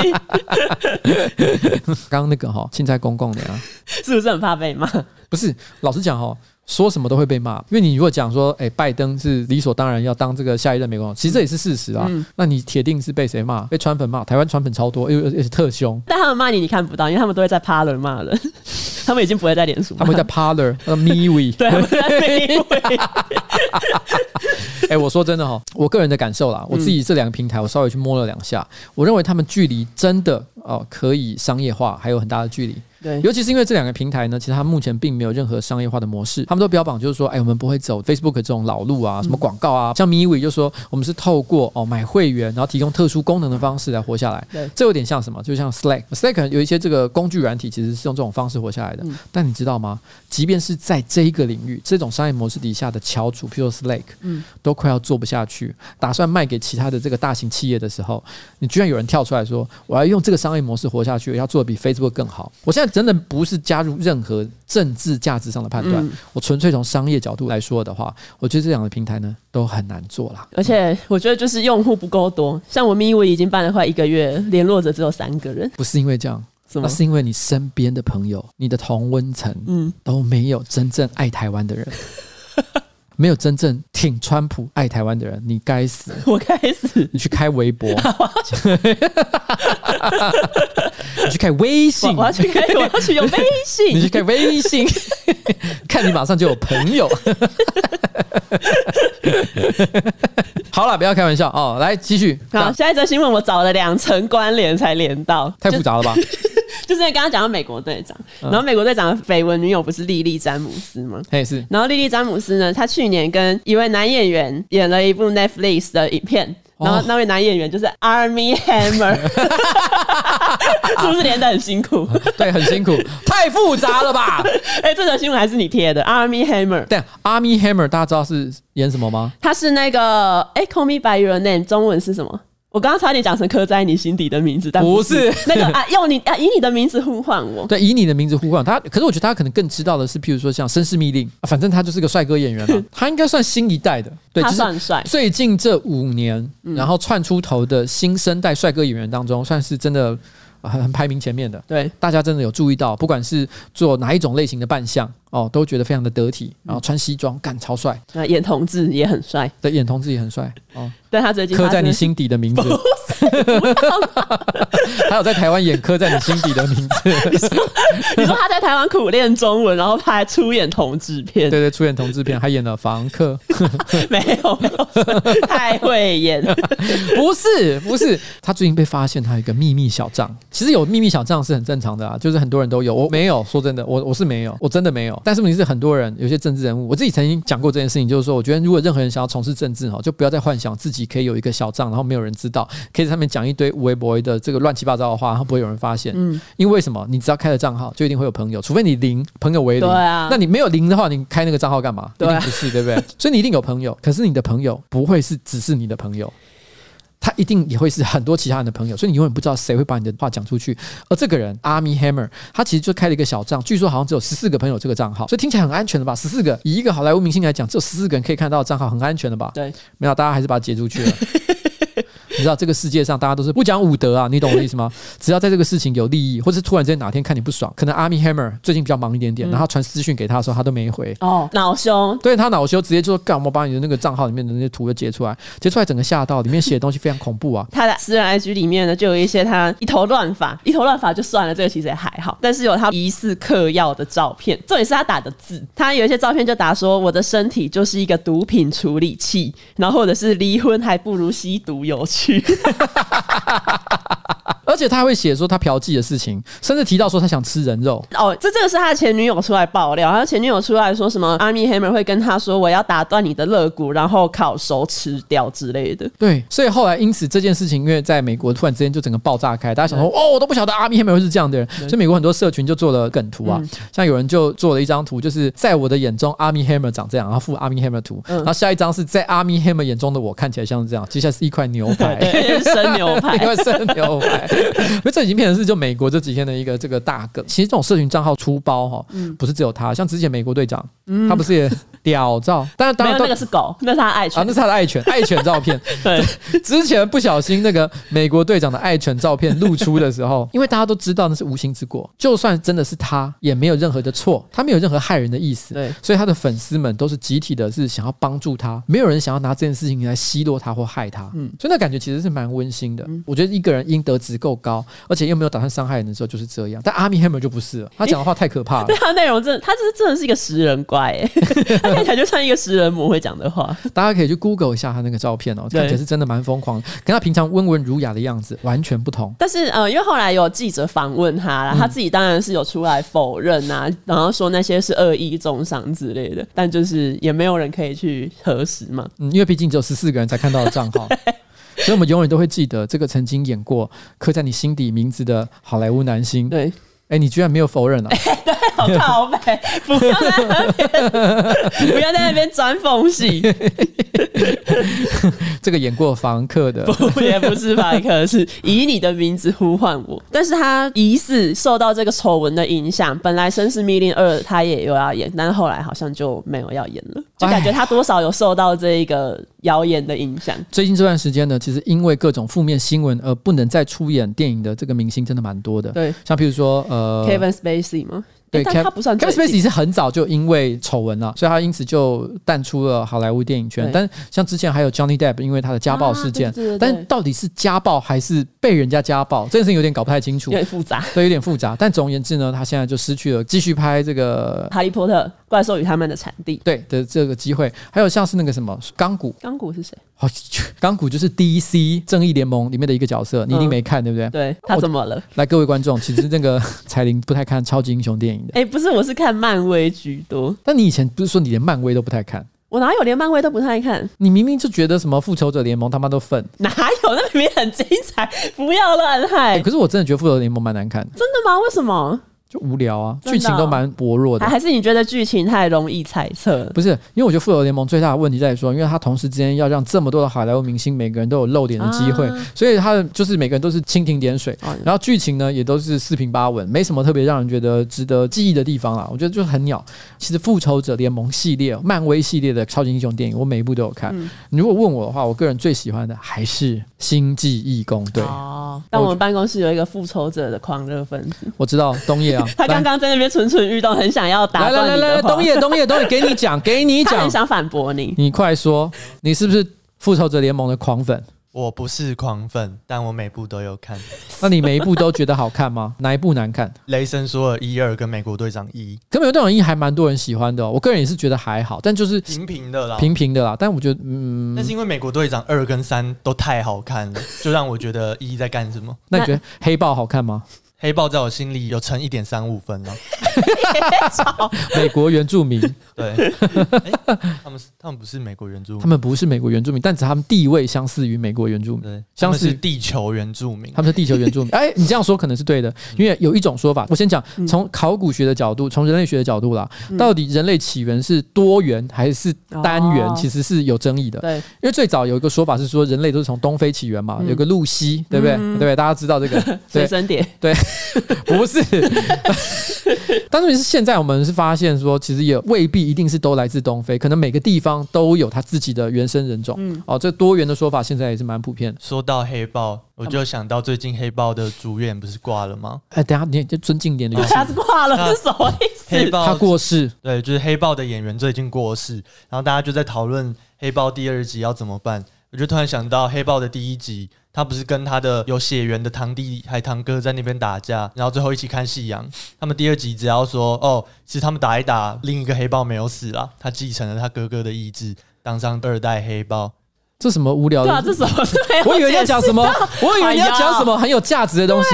<laughs> 刚刚那个哈，青菜公公的呀，是不是很怕被骂？不是，老实讲哈。说什么都会被骂，因为你如果讲说，哎，拜登是理所当然要当这个下一任美国总统，其实这也是事实啊。嗯、那你铁定是被谁骂？被川粉骂，台湾川粉超多，又又是特凶。但他们骂你，你看不到，因为他们都会在 Parler 骂人，<laughs> 他们已经不会在脸书，他们会在 Parler，MeWe，对，MeWe。<laughs> 哎，我说真的哈，我个人的感受啦，我自己这两个平台，我稍微去摸了两下，我认为他们距离真的哦可以商业化还有很大的距离。对，尤其是因为这两个平台呢，其实它目前并没有任何商业化的模式，他们都标榜就是说，哎，我们不会走 Facebook 这种老路啊，什么广告啊，嗯、像 MeWe 就说我们是透过哦买会员，然后提供特殊功能的方式来活下来。对，这有点像什么？就像 Slack，Slack 有一些这个工具软体，其实是用这种方式活下来的。嗯、但你知道吗？即便是在这一个领域，这种商业模式底下的翘楚，譬如说 Slack，嗯，都快要做不下去，打算卖给其他的这个大型企业的时候，你居然有人跳出来说，我要用这个商业模式活下去，要做的比 Facebook 更好。我现在真的不是。加入任何政治价值上的判断，嗯、我纯粹从商业角度来说的话，我觉得这两个平台呢都很难做啦。而且我觉得就是用户不够多，像我 MeWe 已经办了快一个月，联络者只有三个人。不是因为这样，那是因为你身边的朋友、你的同温层，嗯，都没有真正爱台湾的人。<laughs> 没有真正挺川普、爱台湾的人，你该死！<laughs> 我该死！你去开微博，<laughs> 你去开微信，我要去开，我要去用微信，你去开微信，<laughs> 看你马上就有朋友。好了，不要开玩笑哦，来继续。好，下一则新闻我找了两层关联才连到，太复杂了吧？<laughs> 就是因为刚刚讲到美国队长，然后美国队长的绯闻女友不是莉莉詹姆斯吗？也是。然后莉莉詹姆斯呢，她去年跟一位男演员演了一部 Netflix 的影片，然后那位男演员就是 Armie Hammer，<laughs> 是不是连得很辛苦？对，很辛苦，<laughs> 太复杂了吧？哎、欸，这条新闻还是你贴的，Armie Hammer。对，Armie Hammer，大家知道是演什么吗？他是那个哎、欸、，Call Me by Your Name，中文是什么？我刚刚差点讲成刻在你心底的名字，但不是，那个啊，用你啊，以你的名字呼唤我。对，以你的名字呼唤他。可是我觉得他可能更知道的是，譬如说像《绅士密令》啊，反正他就是个帅哥演员嘛，<laughs> 他应该算新一代的。对，他算帅。最近这五年，然后窜出头的新生代帅哥演员当中，算是真的很排名前面的。对，大家真的有注意到，不管是做哪一种类型的扮相哦，都觉得非常的得体，然后穿西装干超帅。那演同志也很帅，对，演同志也很帅哦。但他最近刻在你心底的名字，<laughs> 还有在台湾演刻在你心底的名字。你说，你说他在台湾苦练中文，然后他还出演同志片，对对，出演同志片，还演了房客。<laughs> 没有，没有，太会演了。<laughs> 不是，不是，他最近被发现他有一个秘密小账。其实有秘密小账是很正常的啊，就是很多人都有。我没有，说真的，我我是没有，我真的没有。但是问题是，很多人有些政治人物，我自己曾经讲过这件事情，就是说，我觉得如果任何人想要从事政治哈，就不要再幻想自己。可以有一个小账，然后没有人知道，可以在上面讲一堆微博的这个乱七八糟的话，然后不会有人发现。嗯，因为为什么？你只要开了账号，就一定会有朋友，除非你零朋友为零。对啊，那你没有零的话，你开那个账号干嘛？对啊，一定不是，对不对？所以你一定有朋友，可是你的朋友不会是只是你的朋友。他一定也会是很多其他人的朋友，所以你永远不知道谁会把你的话讲出去。而这个人 Armie Hammer，他其实就开了一个小账，据说好像只有十四个朋友这个账号，所以听起来很安全的吧？十四个，以一个好莱坞明星来讲，只有十四个人可以看到账号，很安全的吧？对，没有，大家还是把它截出去了。<laughs> 你知道这个世界上大家都是不讲武德啊，你懂我的意思吗？<laughs> 只要在这个事情有利益，或是突然之间哪天看你不爽，可能 Armie Hammer 最近比较忙一点点，然后传私讯给他的时候，他都没回。哦，恼羞。对，他恼羞，直接就说干，我把你的那个账号里面的那些图都截出来，截出来整个吓到，里面写的东西非常恐怖啊。<laughs> 他的私人 IG 里面呢，就有一些他一头乱发，一头乱发就算了，这个其实也还好，但是有他疑似嗑药的照片，重点是他打的字，他有一些照片就打说我的身体就是一个毒品处理器，然后或者是离婚还不如吸毒有趣。<laughs> 而且他还会写说他嫖妓的事情，甚至提到说他想吃人肉。哦，这这个是他的前女友出来爆料，他前女友出来说什么？Armie Hammer 会跟他说：“我要打断你的肋骨，然后烤熟吃掉之类的。”对，所以后来因此这件事情，因为在美国突然之间就整个爆炸开，大家想说：“哦，我都不晓得 Armie Hammer 会是这样的人。”所以美国很多社群就做了梗图啊，像有人就做了一张图，就是在我的眼中 Armie Hammer 长这样，然后附 Armie Hammer 图，然后下一张是在 Armie Hammer 眼中的我看起来像是这样，接下来是一块牛排。<laughs> 生牛排，因为生牛排，<laughs> 因为这已经变成是就美国这几天的一个这个大梗。其实这种社群账号出包哈，不是只有他，像之前美国队长，他不是也屌照？但是当然那个是狗，那是他爱犬啊，那是他的爱犬，爱犬照片。<laughs> 对，之前不小心那个美国队长的爱犬照片露出的时候，<laughs> 因为大家都知道那是无心之过，就算真的是他，也没有任何的错，他没有任何害人的意思。对，所以他的粉丝们都是集体的，是想要帮助他，没有人想要拿这件事情来奚落他或害他。嗯，所以那感觉其实是蛮温馨的。我觉得一个人应得值够高，而且又没有打算伤害人的时候，就是这样。但 Armie Hammer 就不是了，他讲的话太可怕了。<laughs> 对他内容真的，他就是真的是一个食人怪。他看起来就像一个食人魔会讲的话。大家可以去 Google 一下他那个照片哦，看起来是真的蛮疯狂，跟他平常温文儒雅的样子完全不同。但是呃，因为后来有记者访问他啦，他自己当然是有出来否认啊，然后说那些是恶意中伤之类的，但就是也没有人可以去核实嘛。嗯，因为毕竟只有十四个人才看到的账号。<laughs> 所以，我们永远都会记得这个曾经演过、刻在你心底名字的好莱坞男星。对。哎，你居然没有否认啊？欸、<laughs> 对，好靠北，不要在那边，<laughs> 不要在那边钻缝隙。<laughs> 这个演过房客的，<laughs> 不，也不是房客，是以你的名字呼唤我。但是他疑似受到这个丑闻的影响，本来《绅士密令二》他也有要演，但是后来好像就没有要演了，就感觉他多少有受到这一个谣言的影响。最近这段时间呢，其实因为各种负面新闻而不能再出演电影的这个明星真的蛮多的。对，像譬如说呃。Kevin Spacey 吗？对，但他不算。Kevin Spacey 是很早就因为丑闻了，所以他因此就淡出了好莱坞电影圈。但像之前还有 Johnny Depp，因为他的家暴事件，但到底是家暴还是被人家家暴，这件事情有点搞不太清楚，有点复杂，对，有点复杂。但总而言之呢，他现在就失去了继续拍这个《哈利波特》。怪兽与他们的产地，对的这个机会，还有像是那个什么钢骨，钢骨是谁？好，钢骨就是 DC 正义联盟里面的一个角色，你一定没看，嗯、对不对？对，他怎么了？来，各位观众，其实那个 <laughs> 彩玲不太看超级英雄电影的。哎、欸，不是，我是看漫威居多。但你以前不是说你连漫威都不太看？我哪有连漫威都不太看？你明明就觉得什么复仇者联盟他妈都粪，哪有？那明明很精彩，不要乱害、欸。可是我真的觉得复仇者联盟蛮难看的。真的吗？为什么？就无聊啊，剧情都蛮薄弱的。还是你觉得剧情太容易猜测？不是，因为我觉得《复仇联盟》最大的问题在于说，因为它同时之间要让这么多的好莱坞明星每个人都有露脸的机会，所以它的就是每个人都是蜻蜓点水，然后剧情呢也都是四平八稳，没什么特别让人觉得值得记忆的地方啦。我觉得就很鸟。其实《复仇者联盟》系列、漫威系列的超级英雄电影，我每一部都有看。你如果问我的话，我个人最喜欢的还是《星际义工队》。哦，但我们办公室有一个复仇者的狂热分子，我知道东野啊，他刚刚在那边。蠢蠢欲动，很想要打断你的。来来来来，东野东野东野，给你讲，给你讲，很想反驳你。你快说，你是不是复仇者联盟的狂粉？我不是狂粉，但我每部都有看。那你每一部都觉得好看吗？<laughs> 哪一部难看？雷神索尔一二跟美国队长一，跟美国队长一还蛮多人喜欢的哦。我个人也是觉得还好，但就是平平的啦，平平的啦。但我觉得，嗯，那是因为美国队长二跟三都太好看了，就让我觉得一在干什么？那你觉得黑豹好看吗？黑豹在我心里有乘一点三五分了。<laughs> 美国原住民，<laughs> 对、欸，他们是他们不是美国原住民，他们不是美国原住民，但只他们地位相似于美国原住民，对，相似地球原住民，他们是地球原住民。<laughs> 哎、欸，你这样说可能是对的，因为有一种说法，我先讲从考古学的角度，从人类学的角度啦，到底人类起源是多元还是单元，其实是有争议的。对，因为最早有一个说法是说人类都是从东非起源嘛，有个露西，对不对？对不对？大家知道这个。随身碟，对。<laughs> 不是，<laughs> 但是是现在我们是发现说，其实也未必一定是都来自东非，可能每个地方都有他自己的原生人种。嗯，哦，这多元的说法现在也是蛮普遍。说到黑豹，我就想到最近黑豹的主演不是挂了吗？哎，等下你就尊敬点的，他是挂了，<laughs> 是什么意思？黑豹他过世，对，就是黑豹的演员最近过世，然后大家就在讨论黑豹第二集要怎么办。我就突然想到黑豹的第一集。他不是跟他的有血缘的堂弟还堂哥在那边打架，然后最后一起看夕阳。他们第二集只要说哦，其实他们打一打，另一个黑豹没有死啦，他继承了他哥哥的意志，当上二代黑豹。这什么无聊的？对啊，这什么？<laughs> 我以为你要讲什么，我以为你要讲什么很有价值的东西。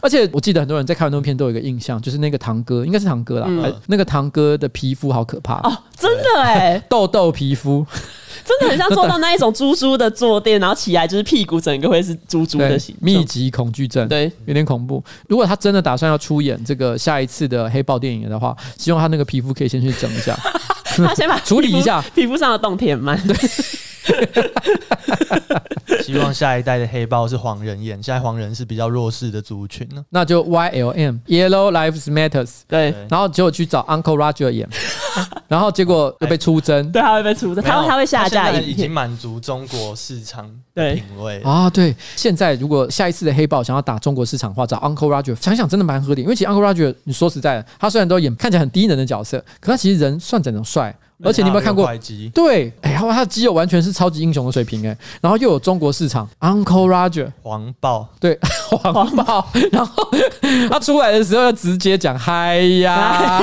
而且我记得很多人在看完那片都有一个印象，就是那个堂哥应该是堂哥啦，嗯、那个堂哥的皮肤好可怕哦，真的哎，<laughs> 痘痘皮肤。真的很像坐到那一种猪猪的坐垫，然后起来就是屁股整个会是猪猪的形状，密集恐惧症，对，有点恐怖。如果他真的打算要出演这个下一次的黑豹电影的话，希望他那个皮肤可以先去整一下，<laughs> 他先把处理一下 <laughs> 皮肤上的洞填满。对。<laughs> 希望下一代的黑豹是黄人演，现在黄人是比较弱势的族群呢。那就 YLM Yellow Lives Matters，对，然后结果去找 Uncle Roger 演，<laughs> 然后结果又被出征，对，他会被出征，他他会下架，已经满足中国市场的品味啊。对，现在如果下一次的黑豹想要打中国市场的话，找 Uncle Roger，想想真的蛮合理，因为其实 Uncle Roger，你说实在的，他虽然都演看起来很低能的角色，可他其实人算整的帅。而且你有没有看过？机对，哎，他他的肌肉完全是超级英雄的水平哎，然后又有中国市场，Uncle Roger 黄暴，对 <laughs> 黄暴，然后他出来的时候要直接讲嗨呀，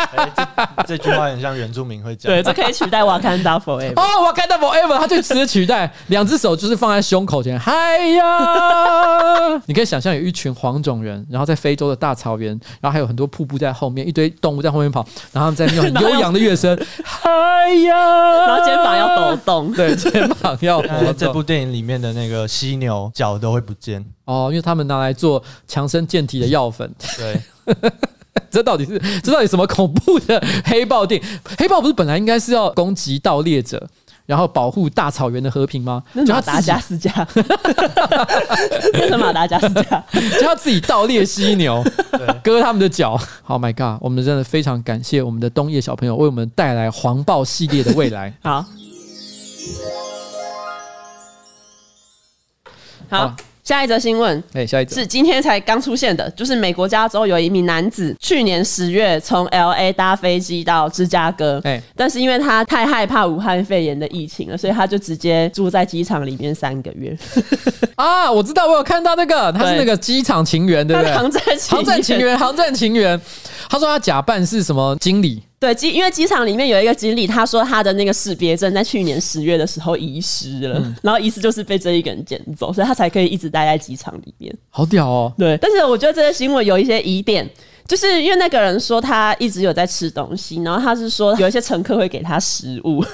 <laughs> 这句话很像原住民会讲，对，这可以取代 Wakanda Forever 哦，Wakanda Forever，他就直接取代，两只手就是放在胸口前，嗨呀，<laughs> 你可以想象有一群黄种人，然后在非洲的大草原，然后还有很多瀑布在后面，一堆动物在后面跑，然后他们在那种悠扬的乐声，嗨呀，然后肩膀要抖动，<laughs> 对，肩膀要抖动。<laughs> 这部电影里面的那个犀牛脚都会不见哦，因为他们拿来做强身健体的药粉。对，<laughs> 这到底是这到底什么恐怖的黑豹电影？黑豹不是本来应该是要攻击盗猎者？然后保护大草原的和平吗？就马达加斯加，<laughs> 变成马达加斯加，就要自己盗猎犀牛，<laughs> 割他们的脚。Oh my god！我们真的非常感谢我们的冬叶小朋友为我们带来黄暴系列的未来。<laughs> 好，好。好下一则新闻，哎，下一则是今天才刚出现的，就是美国加州有一名男子，去年十月从 LA 搭飞机到芝加哥，哎，但是因为他太害怕武汉肺炎的疫情了，所以他就直接住在机场里面三个月。<laughs> 啊，我知道，我有看到那个，他是那个机场情缘，对不对？航站航站情缘，<laughs> 航站情缘。他说他假扮是什么经理？对，机因为机场里面有一个经理，他说他的那个识别证在去年十月的时候遗失了，嗯、然后遗失就是被这一个人捡走，所以他才可以一直待在机场里面。好屌哦！对，但是我觉得这个新闻有一些疑点，就是因为那个人说他一直有在吃东西，然后他是说有一些乘客会给他食物，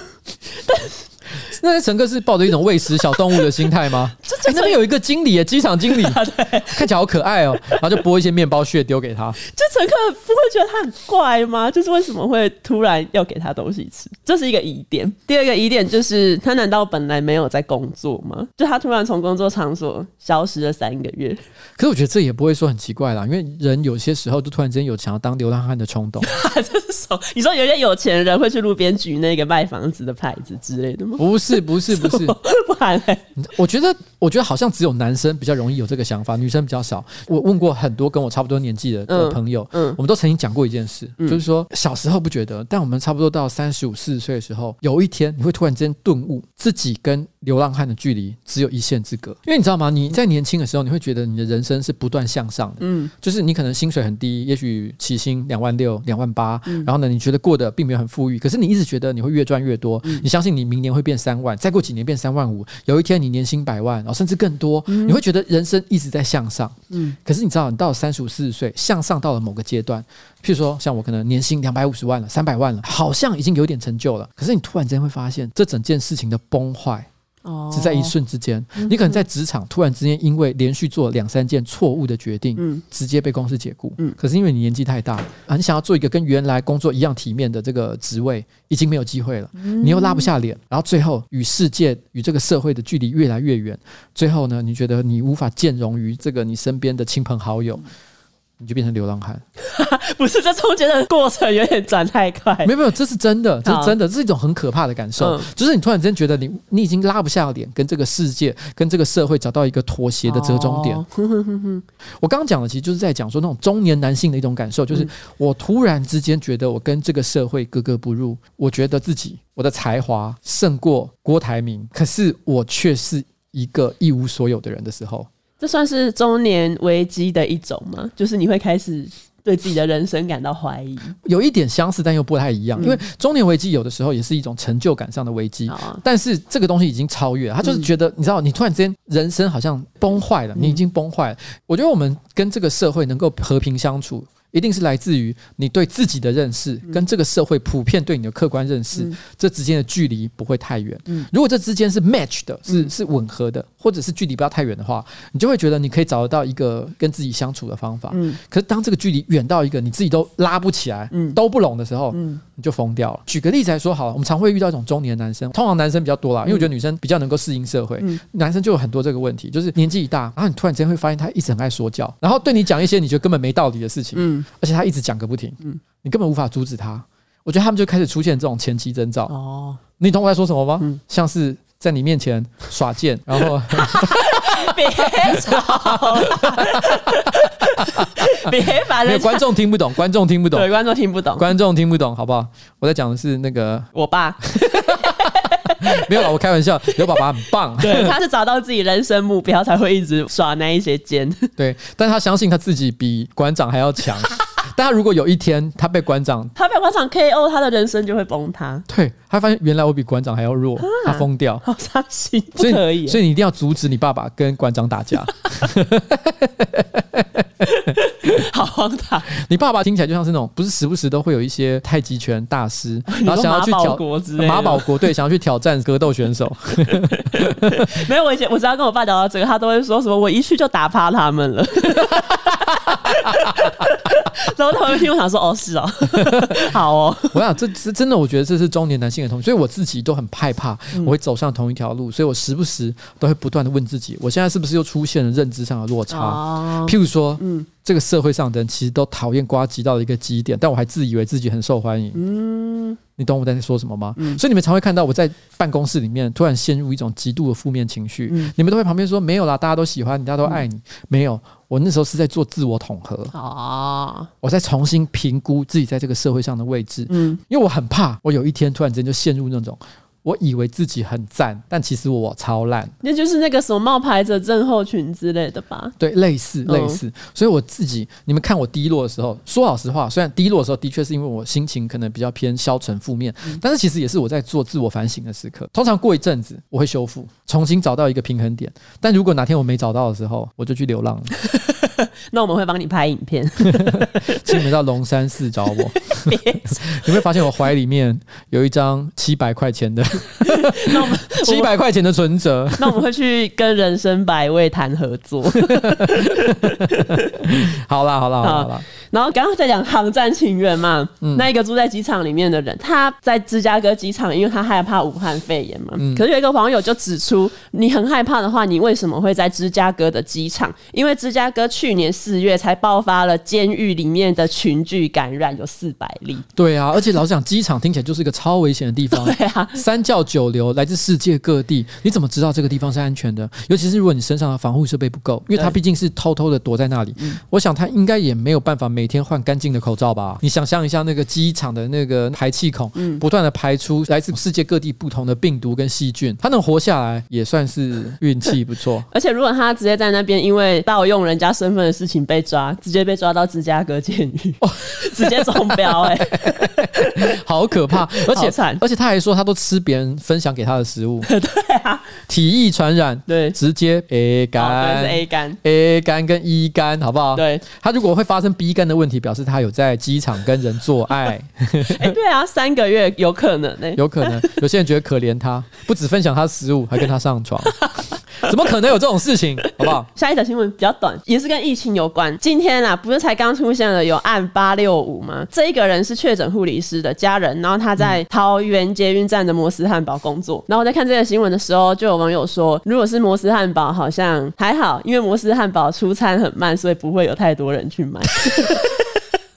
但是。<laughs> 那些乘客是抱着一种喂食小动物的心态吗？<laughs> 欸、那边有一个经理，机场经理，<laughs> 看起来好可爱哦，然后就拨一些面包屑丢给他。这乘客不会觉得他很怪吗？就是为什么会突然要给他东西吃？这是一个疑点。第二个疑点就是，他难道本来没有在工作吗？就他突然从工作场所消失了三个月。可是我觉得这也不会说很奇怪啦，因为人有些时候就突然间有想要当流浪汉的冲动。这是什么？你说有些有钱人会去路边举那个卖房子的牌子之类的吗？不是。不是 <laughs> 不是，不然嘞？我觉得，我觉得好像只有男生比较容易有这个想法，女生比较少。我问过很多跟我差不多年纪的朋友，嗯，我们都曾经讲过一件事，就是说小时候不觉得，但我们差不多到三十五、四十岁的时候，有一天你会突然间顿悟，自己跟流浪汉的距离只有一线之隔。因为你知道吗？你在年轻的时候，你会觉得你的人生是不断向上的，嗯，就是你可能薪水很低，也许起薪两万六、两万八，然后呢，你觉得过得并没有很富裕，可是你一直觉得你会越赚越多，你相信你明年会变三万。再过几年变三万五，有一天你年薪百万，然后甚至更多，嗯、你会觉得人生一直在向上。嗯，可是你知道，你到了三十五、四十岁，向上到了某个阶段，譬如说像我可能年薪两百五十万了、三百万了，好像已经有点成就了。可是你突然间会发现，这整件事情的崩坏。只在一瞬之间，你可能在职场突然之间，因为连续做两三件错误的决定，直接被公司解雇。可是因为你年纪太大啊，你想要做一个跟原来工作一样体面的这个职位，已经没有机会了。你又拉不下脸，然后最后与世界与这个社会的距离越来越远。最后呢，你觉得你无法兼容于这个你身边的亲朋好友。你就变成流浪汉，<laughs> 不是？这中间的过程有点转太快。没有没有，这是真的，这是真的，这是一种很可怕的感受。嗯、就是你突然之间觉得你你已经拉不下脸，跟这个世界、跟这个社会找到一个妥协的折中点。哦、<laughs> 我刚刚讲的其实就是在讲说那种中年男性的一种感受，就是我突然之间觉得我跟这个社会格格不入，我觉得自己我的才华胜过郭台铭，可是我却是一个一无所有的人的时候。这算是中年危机的一种吗？就是你会开始对自己的人生感到怀疑，有一点相似，但又不太一样。因为中年危机有的时候也是一种成就感上的危机，但是这个东西已经超越了。他就是觉得，你知道，你突然之间人生好像崩坏了，你已经崩坏了。我觉得我们跟这个社会能够和平相处，一定是来自于你对自己的认识，跟这个社会普遍对你的客观认识，这之间的距离不会太远。如果这之间是 match 的，是是吻合的，或者是距离不要太远的话，你就会觉得你可以找得到一个跟自己相处的方法。可是当这个距离远到一个你自己都拉不起来，都不拢的时候，你就疯掉了。举个例子来说，好了，我们常会遇到一种中年男生，通常男生比较多啦，因为我觉得女生比较能够适应社会，男生就有很多这个问题，就是年纪一大，然后你突然之间会发现他一直很爱说教，然后对你讲一些你觉得根本没道理的事情。而且他一直讲个不停，嗯，你根本无法阻止他。我觉得他们就开始出现这种前期征兆。哦，你懂我在说什么吗？嗯，像是在你面前耍贱，然后 <laughs> 别吵，别把人。没有观众听不懂，观众听不懂，对观众听不懂，观众听不懂，好不好？我在讲的是那个我爸，<laughs> 没有啦，我开玩笑，刘爸爸很棒，对，他是找到自己人生目标才会一直耍那一些奸，对，但他相信他自己比馆长还要强。但他如果有一天他被馆长，他被馆长 KO，他的人生就会崩塌。对，他发现原来我比馆长还要弱，他疯掉，好伤心，不可以。所以你一定要阻止你爸爸跟馆长打架。<laughs> <laughs> 好荒唐！你爸爸听起来就像是那种，不是时不时都会有一些太极拳大师，<laughs> 然后想要去挑马保国，对，想要去挑战格斗选手。<laughs> 没有，我以前我只要跟我爸聊到这个，他都会说什么：“我一去就打趴他们了。”然后他们听我想说：“哦，是哦，好哦。”我想这是真的，我觉得这是中年男性的通病，所以我自己都很害怕我会走上同一条路，所以我时不时都会不断的问自己：我现在是不是又出现了认知上的落差？譬如说，嗯。这个社会上的人其实都讨厌瓜吉到了一个极点，但我还自以为自己很受欢迎。嗯，你懂我在说什么吗？嗯，所以你们常会看到我在办公室里面突然陷入一种极度的负面情绪。嗯，你们都会旁边说没有啦，大家都喜欢你，大家都爱你。没有，我那时候是在做自我统合。哦，我在重新评估自己在这个社会上的位置。嗯，因为我很怕我有一天突然间就陷入那种。我以为自己很赞，但其实我超烂。那就是那个什么冒牌者症候群之类的吧？对，类似类似。所以我自己，你们看我低落的时候，说老实话，虽然低落的时候的确是因为我心情可能比较偏消沉负面，但是其实也是我在做自我反省的时刻。通常过一阵子我会修复，重新找到一个平衡点。但如果哪天我没找到的时候，我就去流浪了。<laughs> 那我们会帮你拍影片，<laughs> 请你们到龙山寺找我。<laughs> 你会发现我怀里面有一张七百块钱的。那我们七百块钱的存折，那我们会去跟人生百味谈合作。好啦，好啦，好啦。然后刚刚在讲航站情缘嘛，嗯、那一个住在机场里面的人，他在芝加哥机场，因为他害怕武汉肺炎嘛。嗯、可是有一个网友就指出，你很害怕的话，你为什么会在芝加哥的机场？因为芝加哥去年四月才爆发了监狱里面的群聚感染，有四百例。对啊，而且老实讲，机场听起来就是一个超危险的地方。<laughs> 对啊，三教九流来自世界各地，你怎么知道这个地方是安全的？尤其是如果你身上的防护设备不够，因为他毕竟是偷偷的躲在那里。我想他应该也没有办法每天换干净的口罩吧？你想象一下，那个机场的那个排气孔，不断的排出来自世界各地不同的病毒跟细菌，他能活下来也算是运气不错。<laughs> 而且如果他直接在那边因为盗用人家身份的事情被抓，直接被抓到芝加哥监狱，哦、<laughs> 直接中标哎、欸，<laughs> 好可怕！而且惨而且他还说他都吃别人分享给他的食物，<laughs> 对啊，体液传染，对，直接 A 肝、哦，是 A 肝，A 肝跟 E 肝，好不好？对，他如果会发生 B 肝的问题，表示他有在机场跟人做爱。哎，对啊，三个月有可能呢、欸，有可能。有些人觉得可怜他，不止分享他食物，还跟他上床。怎么可能有这种事情？好不好？<laughs> 下一条新闻比较短，也是跟疫情有关。今天啊，不是才刚出现了有案八六五吗？这一个人是确诊护理师的家人，然后他在桃园捷运站的摩斯汉堡工作。然后我在看这个新闻的时候，就有网友说，如果是摩斯汉堡，好像还好，因为摩斯汉堡出餐很慢，所以不会有太多人去买。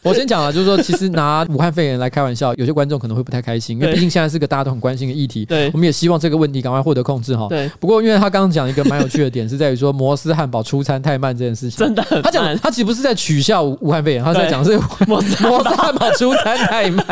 我先讲啊，就是说，其实拿武汉肺炎来开玩笑，有些观众可能会不太开心，因为毕竟现在是个大家都很关心的议题。对，我们也希望这个问题赶快获得控制哈。对。不过，因为他刚刚讲一个蛮有趣的点，是在于说摩斯汉堡出餐太慢这件事情。真的很。他讲，他其实不是在取笑武汉肺炎，他是在讲是摩斯摩斯汉堡出餐太慢。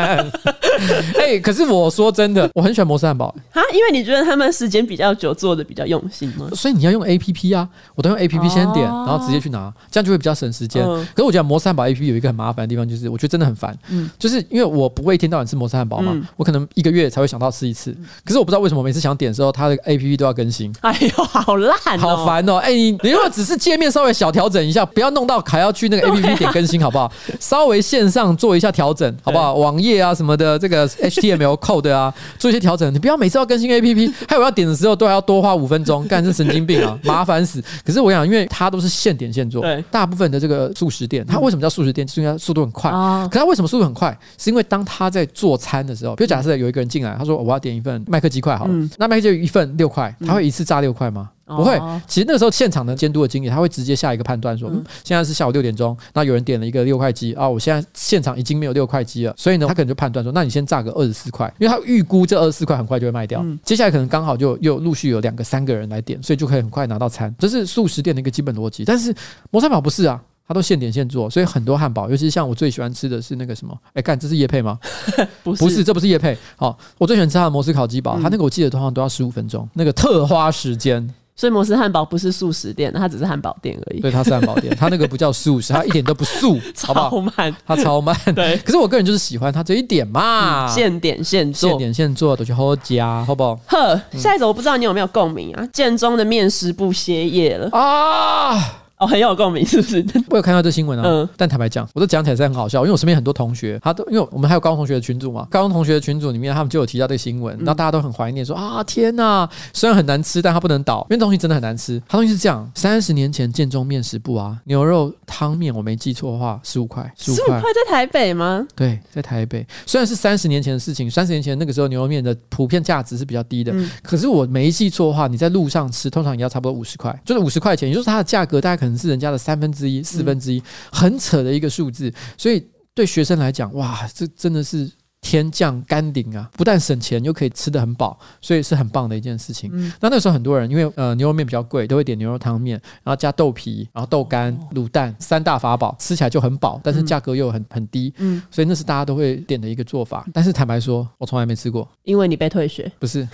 哎、欸，可是我说真的，我很喜欢摩斯汉堡。啊，因为你觉得他们时间比较久，做的比较用心吗？所以你要用 A P P 啊，我都用 A P P 先点，然后直接去拿，这样就会比较省时间。嗯、可是我觉得摩斯汉堡 A P P 有一个很麻烦的地方，就是我觉得真的很烦。嗯，就是因为我不会一天到晚吃摩斯汉堡嘛，嗯、我可能一个月才会想到吃一次。可是我不知道为什么每次想点的时候，它的 A P P 都要更新。哎呦，好烂、哦，好烦哦！哎、欸，你你如果只是界面稍微小调整一下，不要弄到还要去那个 A P P 点更新，好不好？稍微线上做一下调整，好不好？网页啊什么的，这个 H T M L code 啊，做一些调整。你不要每次要更新 A P P，还有要点的时候都还要多花五分钟，干是神经病啊，麻烦死。可是我想，因为它都是现点现做，对，大部分的这个速食店，它为什么叫速食店？就是因为它速度很快。可是它为什么速度很快？是因为当他在做餐的时候，比如假设有一个人进来，他说我要点一份麦克鸡块好了，那麦克鸡一份六块，他会一次炸六块吗？不会。其实那个时候现场的监督的经理他会直接下一个判断说，嗯，现在是下午六点钟，那有人点了一个六块鸡啊，我现在现场已经没有六块鸡了，所以呢，他可能就判断说，那你先炸个二十四块，因为他预估这二十四块很快就会卖掉，接下来可能刚好就又陆续有两个三个人来点，所以就可以很快拿到餐，这是素食店的一个基本逻辑。但是摩斯汉堡不是啊。他都现点现做，所以很多汉堡，尤其是像我最喜欢吃的是那个什么，哎，干，这是叶配吗？<laughs> 不是，不是，这不是叶配。好，我最喜欢吃他的摩斯烤鸡堡，他、嗯、那个我记得通常都要十五分钟，那个特花时间。所以摩斯汉堡不是素食店，它只是汉堡店而已。对，它是汉堡店，<laughs> 它那个不叫素食，它一点都不素，<laughs> 好不好？超慢，它超慢。对，可是我个人就是喜欢它这一点嘛，现点现做，现点现做都去好加，好不好？呵，下一首我不知道你有没有共鸣啊？建中的面食不歇业了啊！哦，很有共鸣，是不是？我有看到这新闻啊。嗯。但坦白讲，我都讲起来是很好笑，因为我身边很多同学，他都因为我们还有高中同学的群组嘛，高中同学的群组里面，他们就有提到这个新闻，然后大家都很怀念，说啊，天呐，虽然很难吃，但它不能倒，因为东西真的很难吃。它东西是这样：三十年前建中面食部啊，牛肉汤面，我没记错的话，十五块，十五块，在台北吗？对，在台北。虽然是三十年前的事情，三十年前那个时候牛肉面的普遍价值是比较低的，嗯、可是我没记错的话，你在路上吃，通常也要差不多五十块，就是五十块钱，也就是它的价格大概可能是人家的三。分之一、四分之一，很扯的一个数字，所以对学生来讲，哇，这真的是。天降甘霖啊！不但省钱，又可以吃得很饱，所以是很棒的一件事情。嗯、那那时候很多人因为呃牛肉面比较贵，都会点牛肉汤面，然后加豆皮，然后豆干、卤蛋三大法宝，吃起来就很饱，但是价格又很很低。嗯，所以那是大家都会点的一个做法。但是坦白说，我从来没吃过，因为你被退学。不是，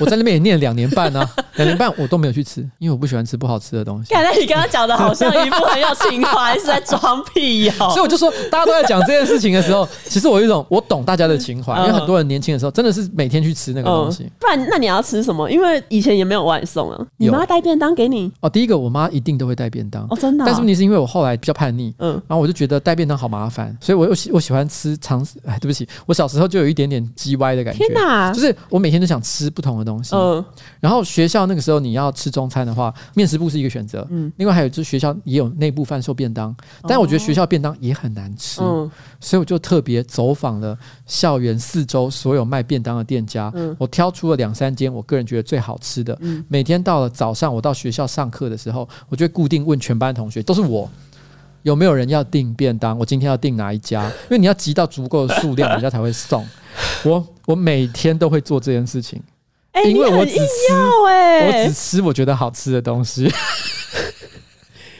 我在那边也念了两年半呢、啊，<laughs> 两年半我都没有去吃，因为我不喜欢吃不好吃的东西。看来你刚刚讲的好像一副很有情怀，是在装屁哦。<laughs> 所以我就说，大家都在讲这件事情的时候，其实我有一种我懂大家的情怀，因为很多人。年轻的时候真的是每天去吃那个东西，不然那你要吃什么？因为以前也没有外送啊。你妈带便当给你？哦，第一个我妈一定都会带便当哦，真的。但是问题是因为我后来比较叛逆，嗯，然后我就觉得带便当好麻烦，所以我又喜我喜欢吃常。哎，对不起，我小时候就有一点点鸡歪的感觉。天哪！就是我每天都想吃不同的东西。嗯。然后学校那个时候你要吃中餐的话，面食部是一个选择。嗯。另外还有就是学校也有内部贩售便当，但我觉得学校便当也很难吃。嗯。所以我就特别走访了校园四周所有卖便当的店家，嗯、我挑出了两三间我个人觉得最好吃的。嗯、每天到了早上，我到学校上课的时候，我就会固定问全班同学，都是我有没有人要订便当？我今天要订哪一家？<laughs> 因为你要集到足够的数量，人家才会送。<laughs> 我我每天都会做这件事情，欸、因为我只吃，欸、我只吃我觉得好吃的东西。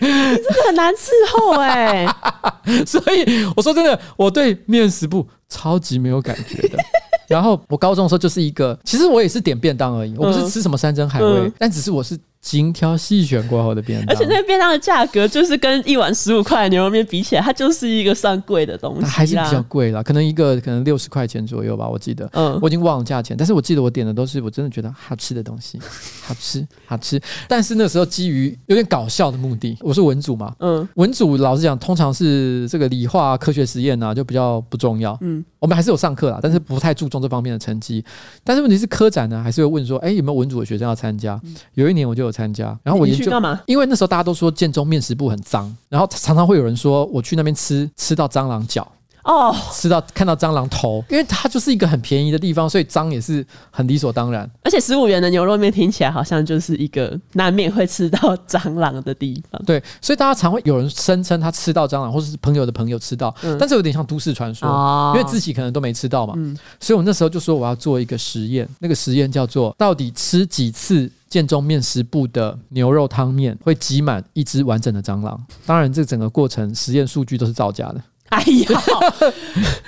你真的很难伺候哎，<laughs> 所以我说真的，我对面食部超级没有感觉的。<laughs> 然后我高中的时候就是一个，其实我也是点便当而已，我不是吃什么山珍海味，但只是我是。精挑细选过后的便当，而且那个便当的价格就是跟一碗十五块的牛肉面比起来，它就是一个算贵的东西，还是比较贵啦，可能一个可能六十块钱左右吧，我记得，嗯，我已经忘了价钱，但是我记得我点的都是我真的觉得好吃的东西，<laughs> 好吃好吃。但是那时候基于有点搞笑的目的，我是文组嘛，嗯，文组老实讲，通常是这个理化科学实验啊，就比较不重要，嗯，我们还是有上课啦，但是不太注重这方面的成绩。但是问题是科展呢，还是会问说，哎，有没有文组的学生要参加？有一年我就有参加，然后我。去干嘛？因为那时候大家都说建中面食部很脏，然后常常会有人说我去那边吃吃到蟑螂脚哦，吃到看到蟑螂头，因为它就是一个很便宜的地方，所以脏也是很理所当然。而且十五元的牛肉面听起来好像就是一个难免会吃到蟑螂的地方。对，所以大家常会有人声称他吃到蟑螂，或者是朋友的朋友吃到，嗯、但是有点像都市传说，哦、因为自己可能都没吃到嘛。嗯、所以我那时候就说我要做一个实验，那个实验叫做到底吃几次。建中面食部的牛肉汤面会挤满一只完整的蟑螂，当然这整个过程实验数据都是造假的。哎呀，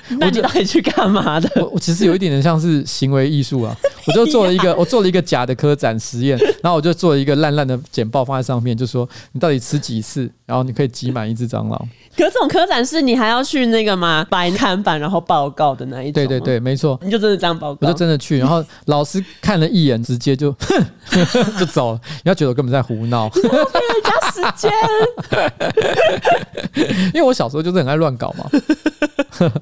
<laughs> 那你到底去干嘛的？我我其实有一点点像是行为艺术啊，我就做了一个 <laughs> 我做了一个假的科展实验，然后我就做了一个烂烂的简报放在上面，就说你到底吃几次，然后你可以挤满一只蟑螂。可是这种科展是你还要去那个吗？摆摊板然后报告的那一种？对对对，没错。你就真的这样报告？我就真的去，然后老师看了一眼，直接就哼 <laughs> 就走了。你要觉得我根本在胡闹，时间。<laughs> 因为我小时候就是很爱乱搞嘛。<laughs>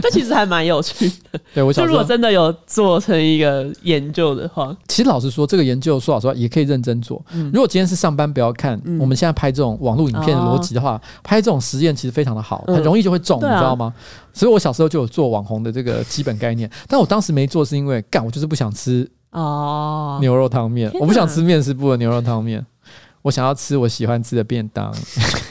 这其实还蛮有趣的。对，我小时候如果真的有做成一个研究的话，其实老实说，这个研究说老实话也可以认真做。嗯、如果今天是上班，不要看、嗯、我们现在拍这种网络影片的逻辑的话，哦、拍这种实验。其实非常的好，很容易就会中，嗯、你知道吗？啊、所以我小时候就有做网红的这个基本概念，但我当时没做是因为干，我就是不想吃哦，牛肉汤面。我不想吃面食部的牛肉汤面，我想要吃我喜欢吃的便当。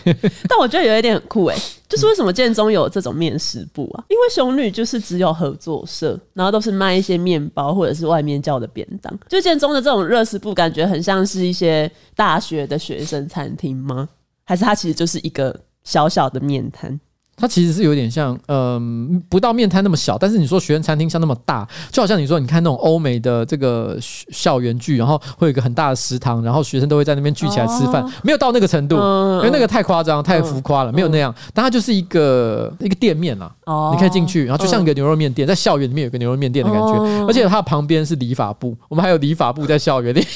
<laughs> 但我觉得有一点很酷哎，就是为什么建中有这种面食部啊？因为雄女就是只有合作社，然后都是卖一些面包或者是外面叫的便当。就建中的这种热食部，感觉很像是一些大学的学生餐厅吗？还是它其实就是一个小小的面摊？它其实是有点像，嗯、呃，不到面摊那么小，但是你说学生餐厅像那么大，就好像你说你看那种欧美的这个校园剧，然后会有一个很大的食堂，然后学生都会在那边聚起来吃饭，哦、没有到那个程度，嗯、因为那个太夸张、太浮夸了，嗯、没有那样，但它就是一个一个店面啦，哦、你可以进去，然后就像一个牛肉面店，在校园里面有个牛肉面店的感觉，哦、而且它旁边是理发部，我们还有理发部在校园里。<laughs>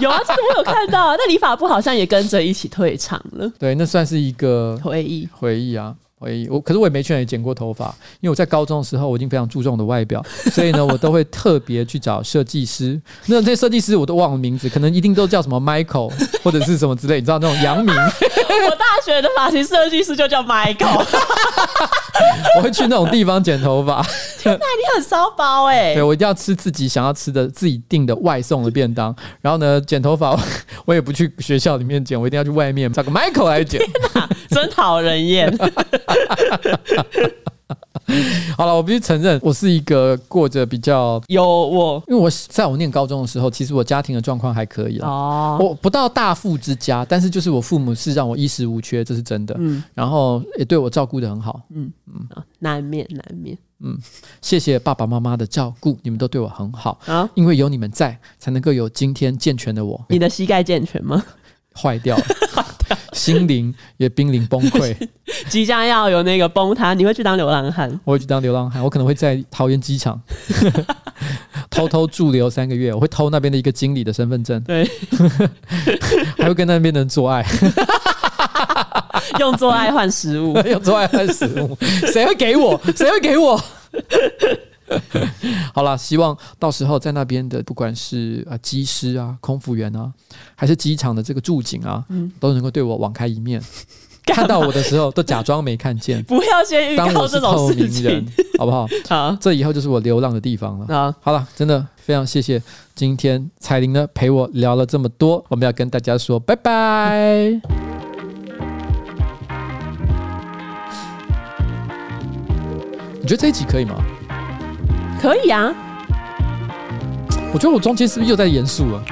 有啊，这个我有看到啊，那理发部好像也跟着一起退场了。对，那算是一个回忆，回忆啊。我可是我也没去哪里剪过头发，因为我在高中的时候我已经非常注重我的外表，所以呢，我都会特别去找设计师。那这些设计师我都忘了名字，可能一定都叫什么 Michael 或者是什么之类，你知道那种洋名。我大学的发型设计师就叫 Michael。<laughs> 我会去那种地方剪头发。天哪，你很骚包哎！对，我一定要吃自己想要吃的、自己订的外送的便当。然后呢，剪头发我也不去学校里面剪，我一定要去外面找个 Michael 来剪。真讨人厌。<laughs> <laughs> 好了，我必须承认，我是一个过着比较有我，因为我在我念高中的时候，其实我家庭的状况还可以哦，我不到大富之家，但是就是我父母是让我衣食无缺，这是真的。嗯，然后也对我照顾的很好。嗯嗯，难免难免。嗯，谢谢爸爸妈妈的照顾，你们都对我很好啊，因为有你们在，才能够有今天健全的我。你的膝盖健全吗？<laughs> 坏掉了，<laughs> 心灵也濒临崩溃，<laughs> 即将要有那个崩塌。你会去当流浪汉？我会去当流浪汉，我可能会在桃园机场 <laughs> 偷偷驻留三个月，我会偷那边的一个经理的身份证，对，<laughs> 还会跟那边的人做爱，用做爱换食物，用做爱换食物，谁会给我？谁会给我？<laughs> 好了，希望到时候在那边的，不管是啊机师啊、空服员啊，还是机场的这个驻警啊，嗯、都能够对我网开一面，看到我的时候都假装没看见，<laughs> 不要先预告这种事情，人好不好？<laughs> 好，这以后就是我流浪的地方了。好，好了，真的非常谢谢今天彩玲呢陪我聊了这么多，我们要跟大家说拜拜。你觉得这一集可以吗？可以啊，我觉得我中间是不是又在严肃了？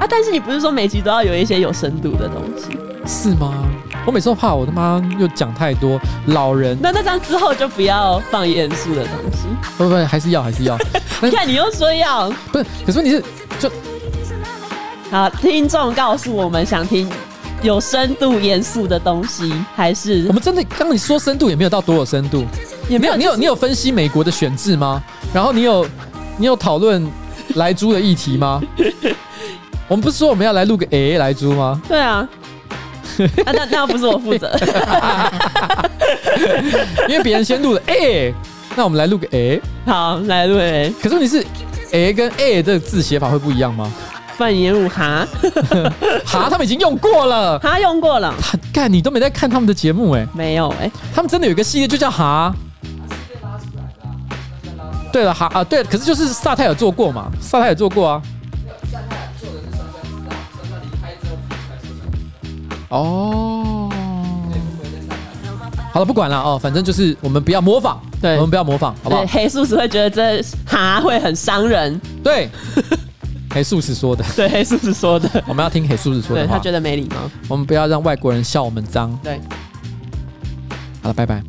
啊！但是你不是说每集都要有一些有深度的东西？是吗？我每次都怕我他妈又讲太多老人。那那这样之后就不要放严肃的东西。不不，还是要 <laughs> 还是要。你看你又说要，不是？可是问题是就好，听众告诉我们想听有深度严肃的东西，还是我们真的刚刚你说深度也没有到多有深度。也没有，你有你有分析美国的选制吗？然后你有你有讨论莱猪的议题吗？<laughs> 我们不是说我们要来录个 A 莱猪吗？对啊，<laughs> 啊那那不是我负责，<laughs> 因为别人先录了 A，那我们来录个 A，好来录 A。可是你是 A 跟 A 的字写法会不一样吗？范言武哈哈，他们已经用过了，哈用过了。干，你都没在看他们的节目哎？没有哎，他们真的有一个系列就叫哈。对了，哈啊，对，可是就是萨泰尔做过嘛，萨泰尔做过啊。哦，好了，不管了哦，反正就是我们不要模仿，对，我们不要模仿，好不好？黑素食会觉得这哈会很伤人，对，<laughs> 黑素食说的，<laughs> 对，黑素食说的，我们要听黑素食说的，对，他觉得没礼貌，我们不要让外国人笑我们脏，对，好了，拜拜。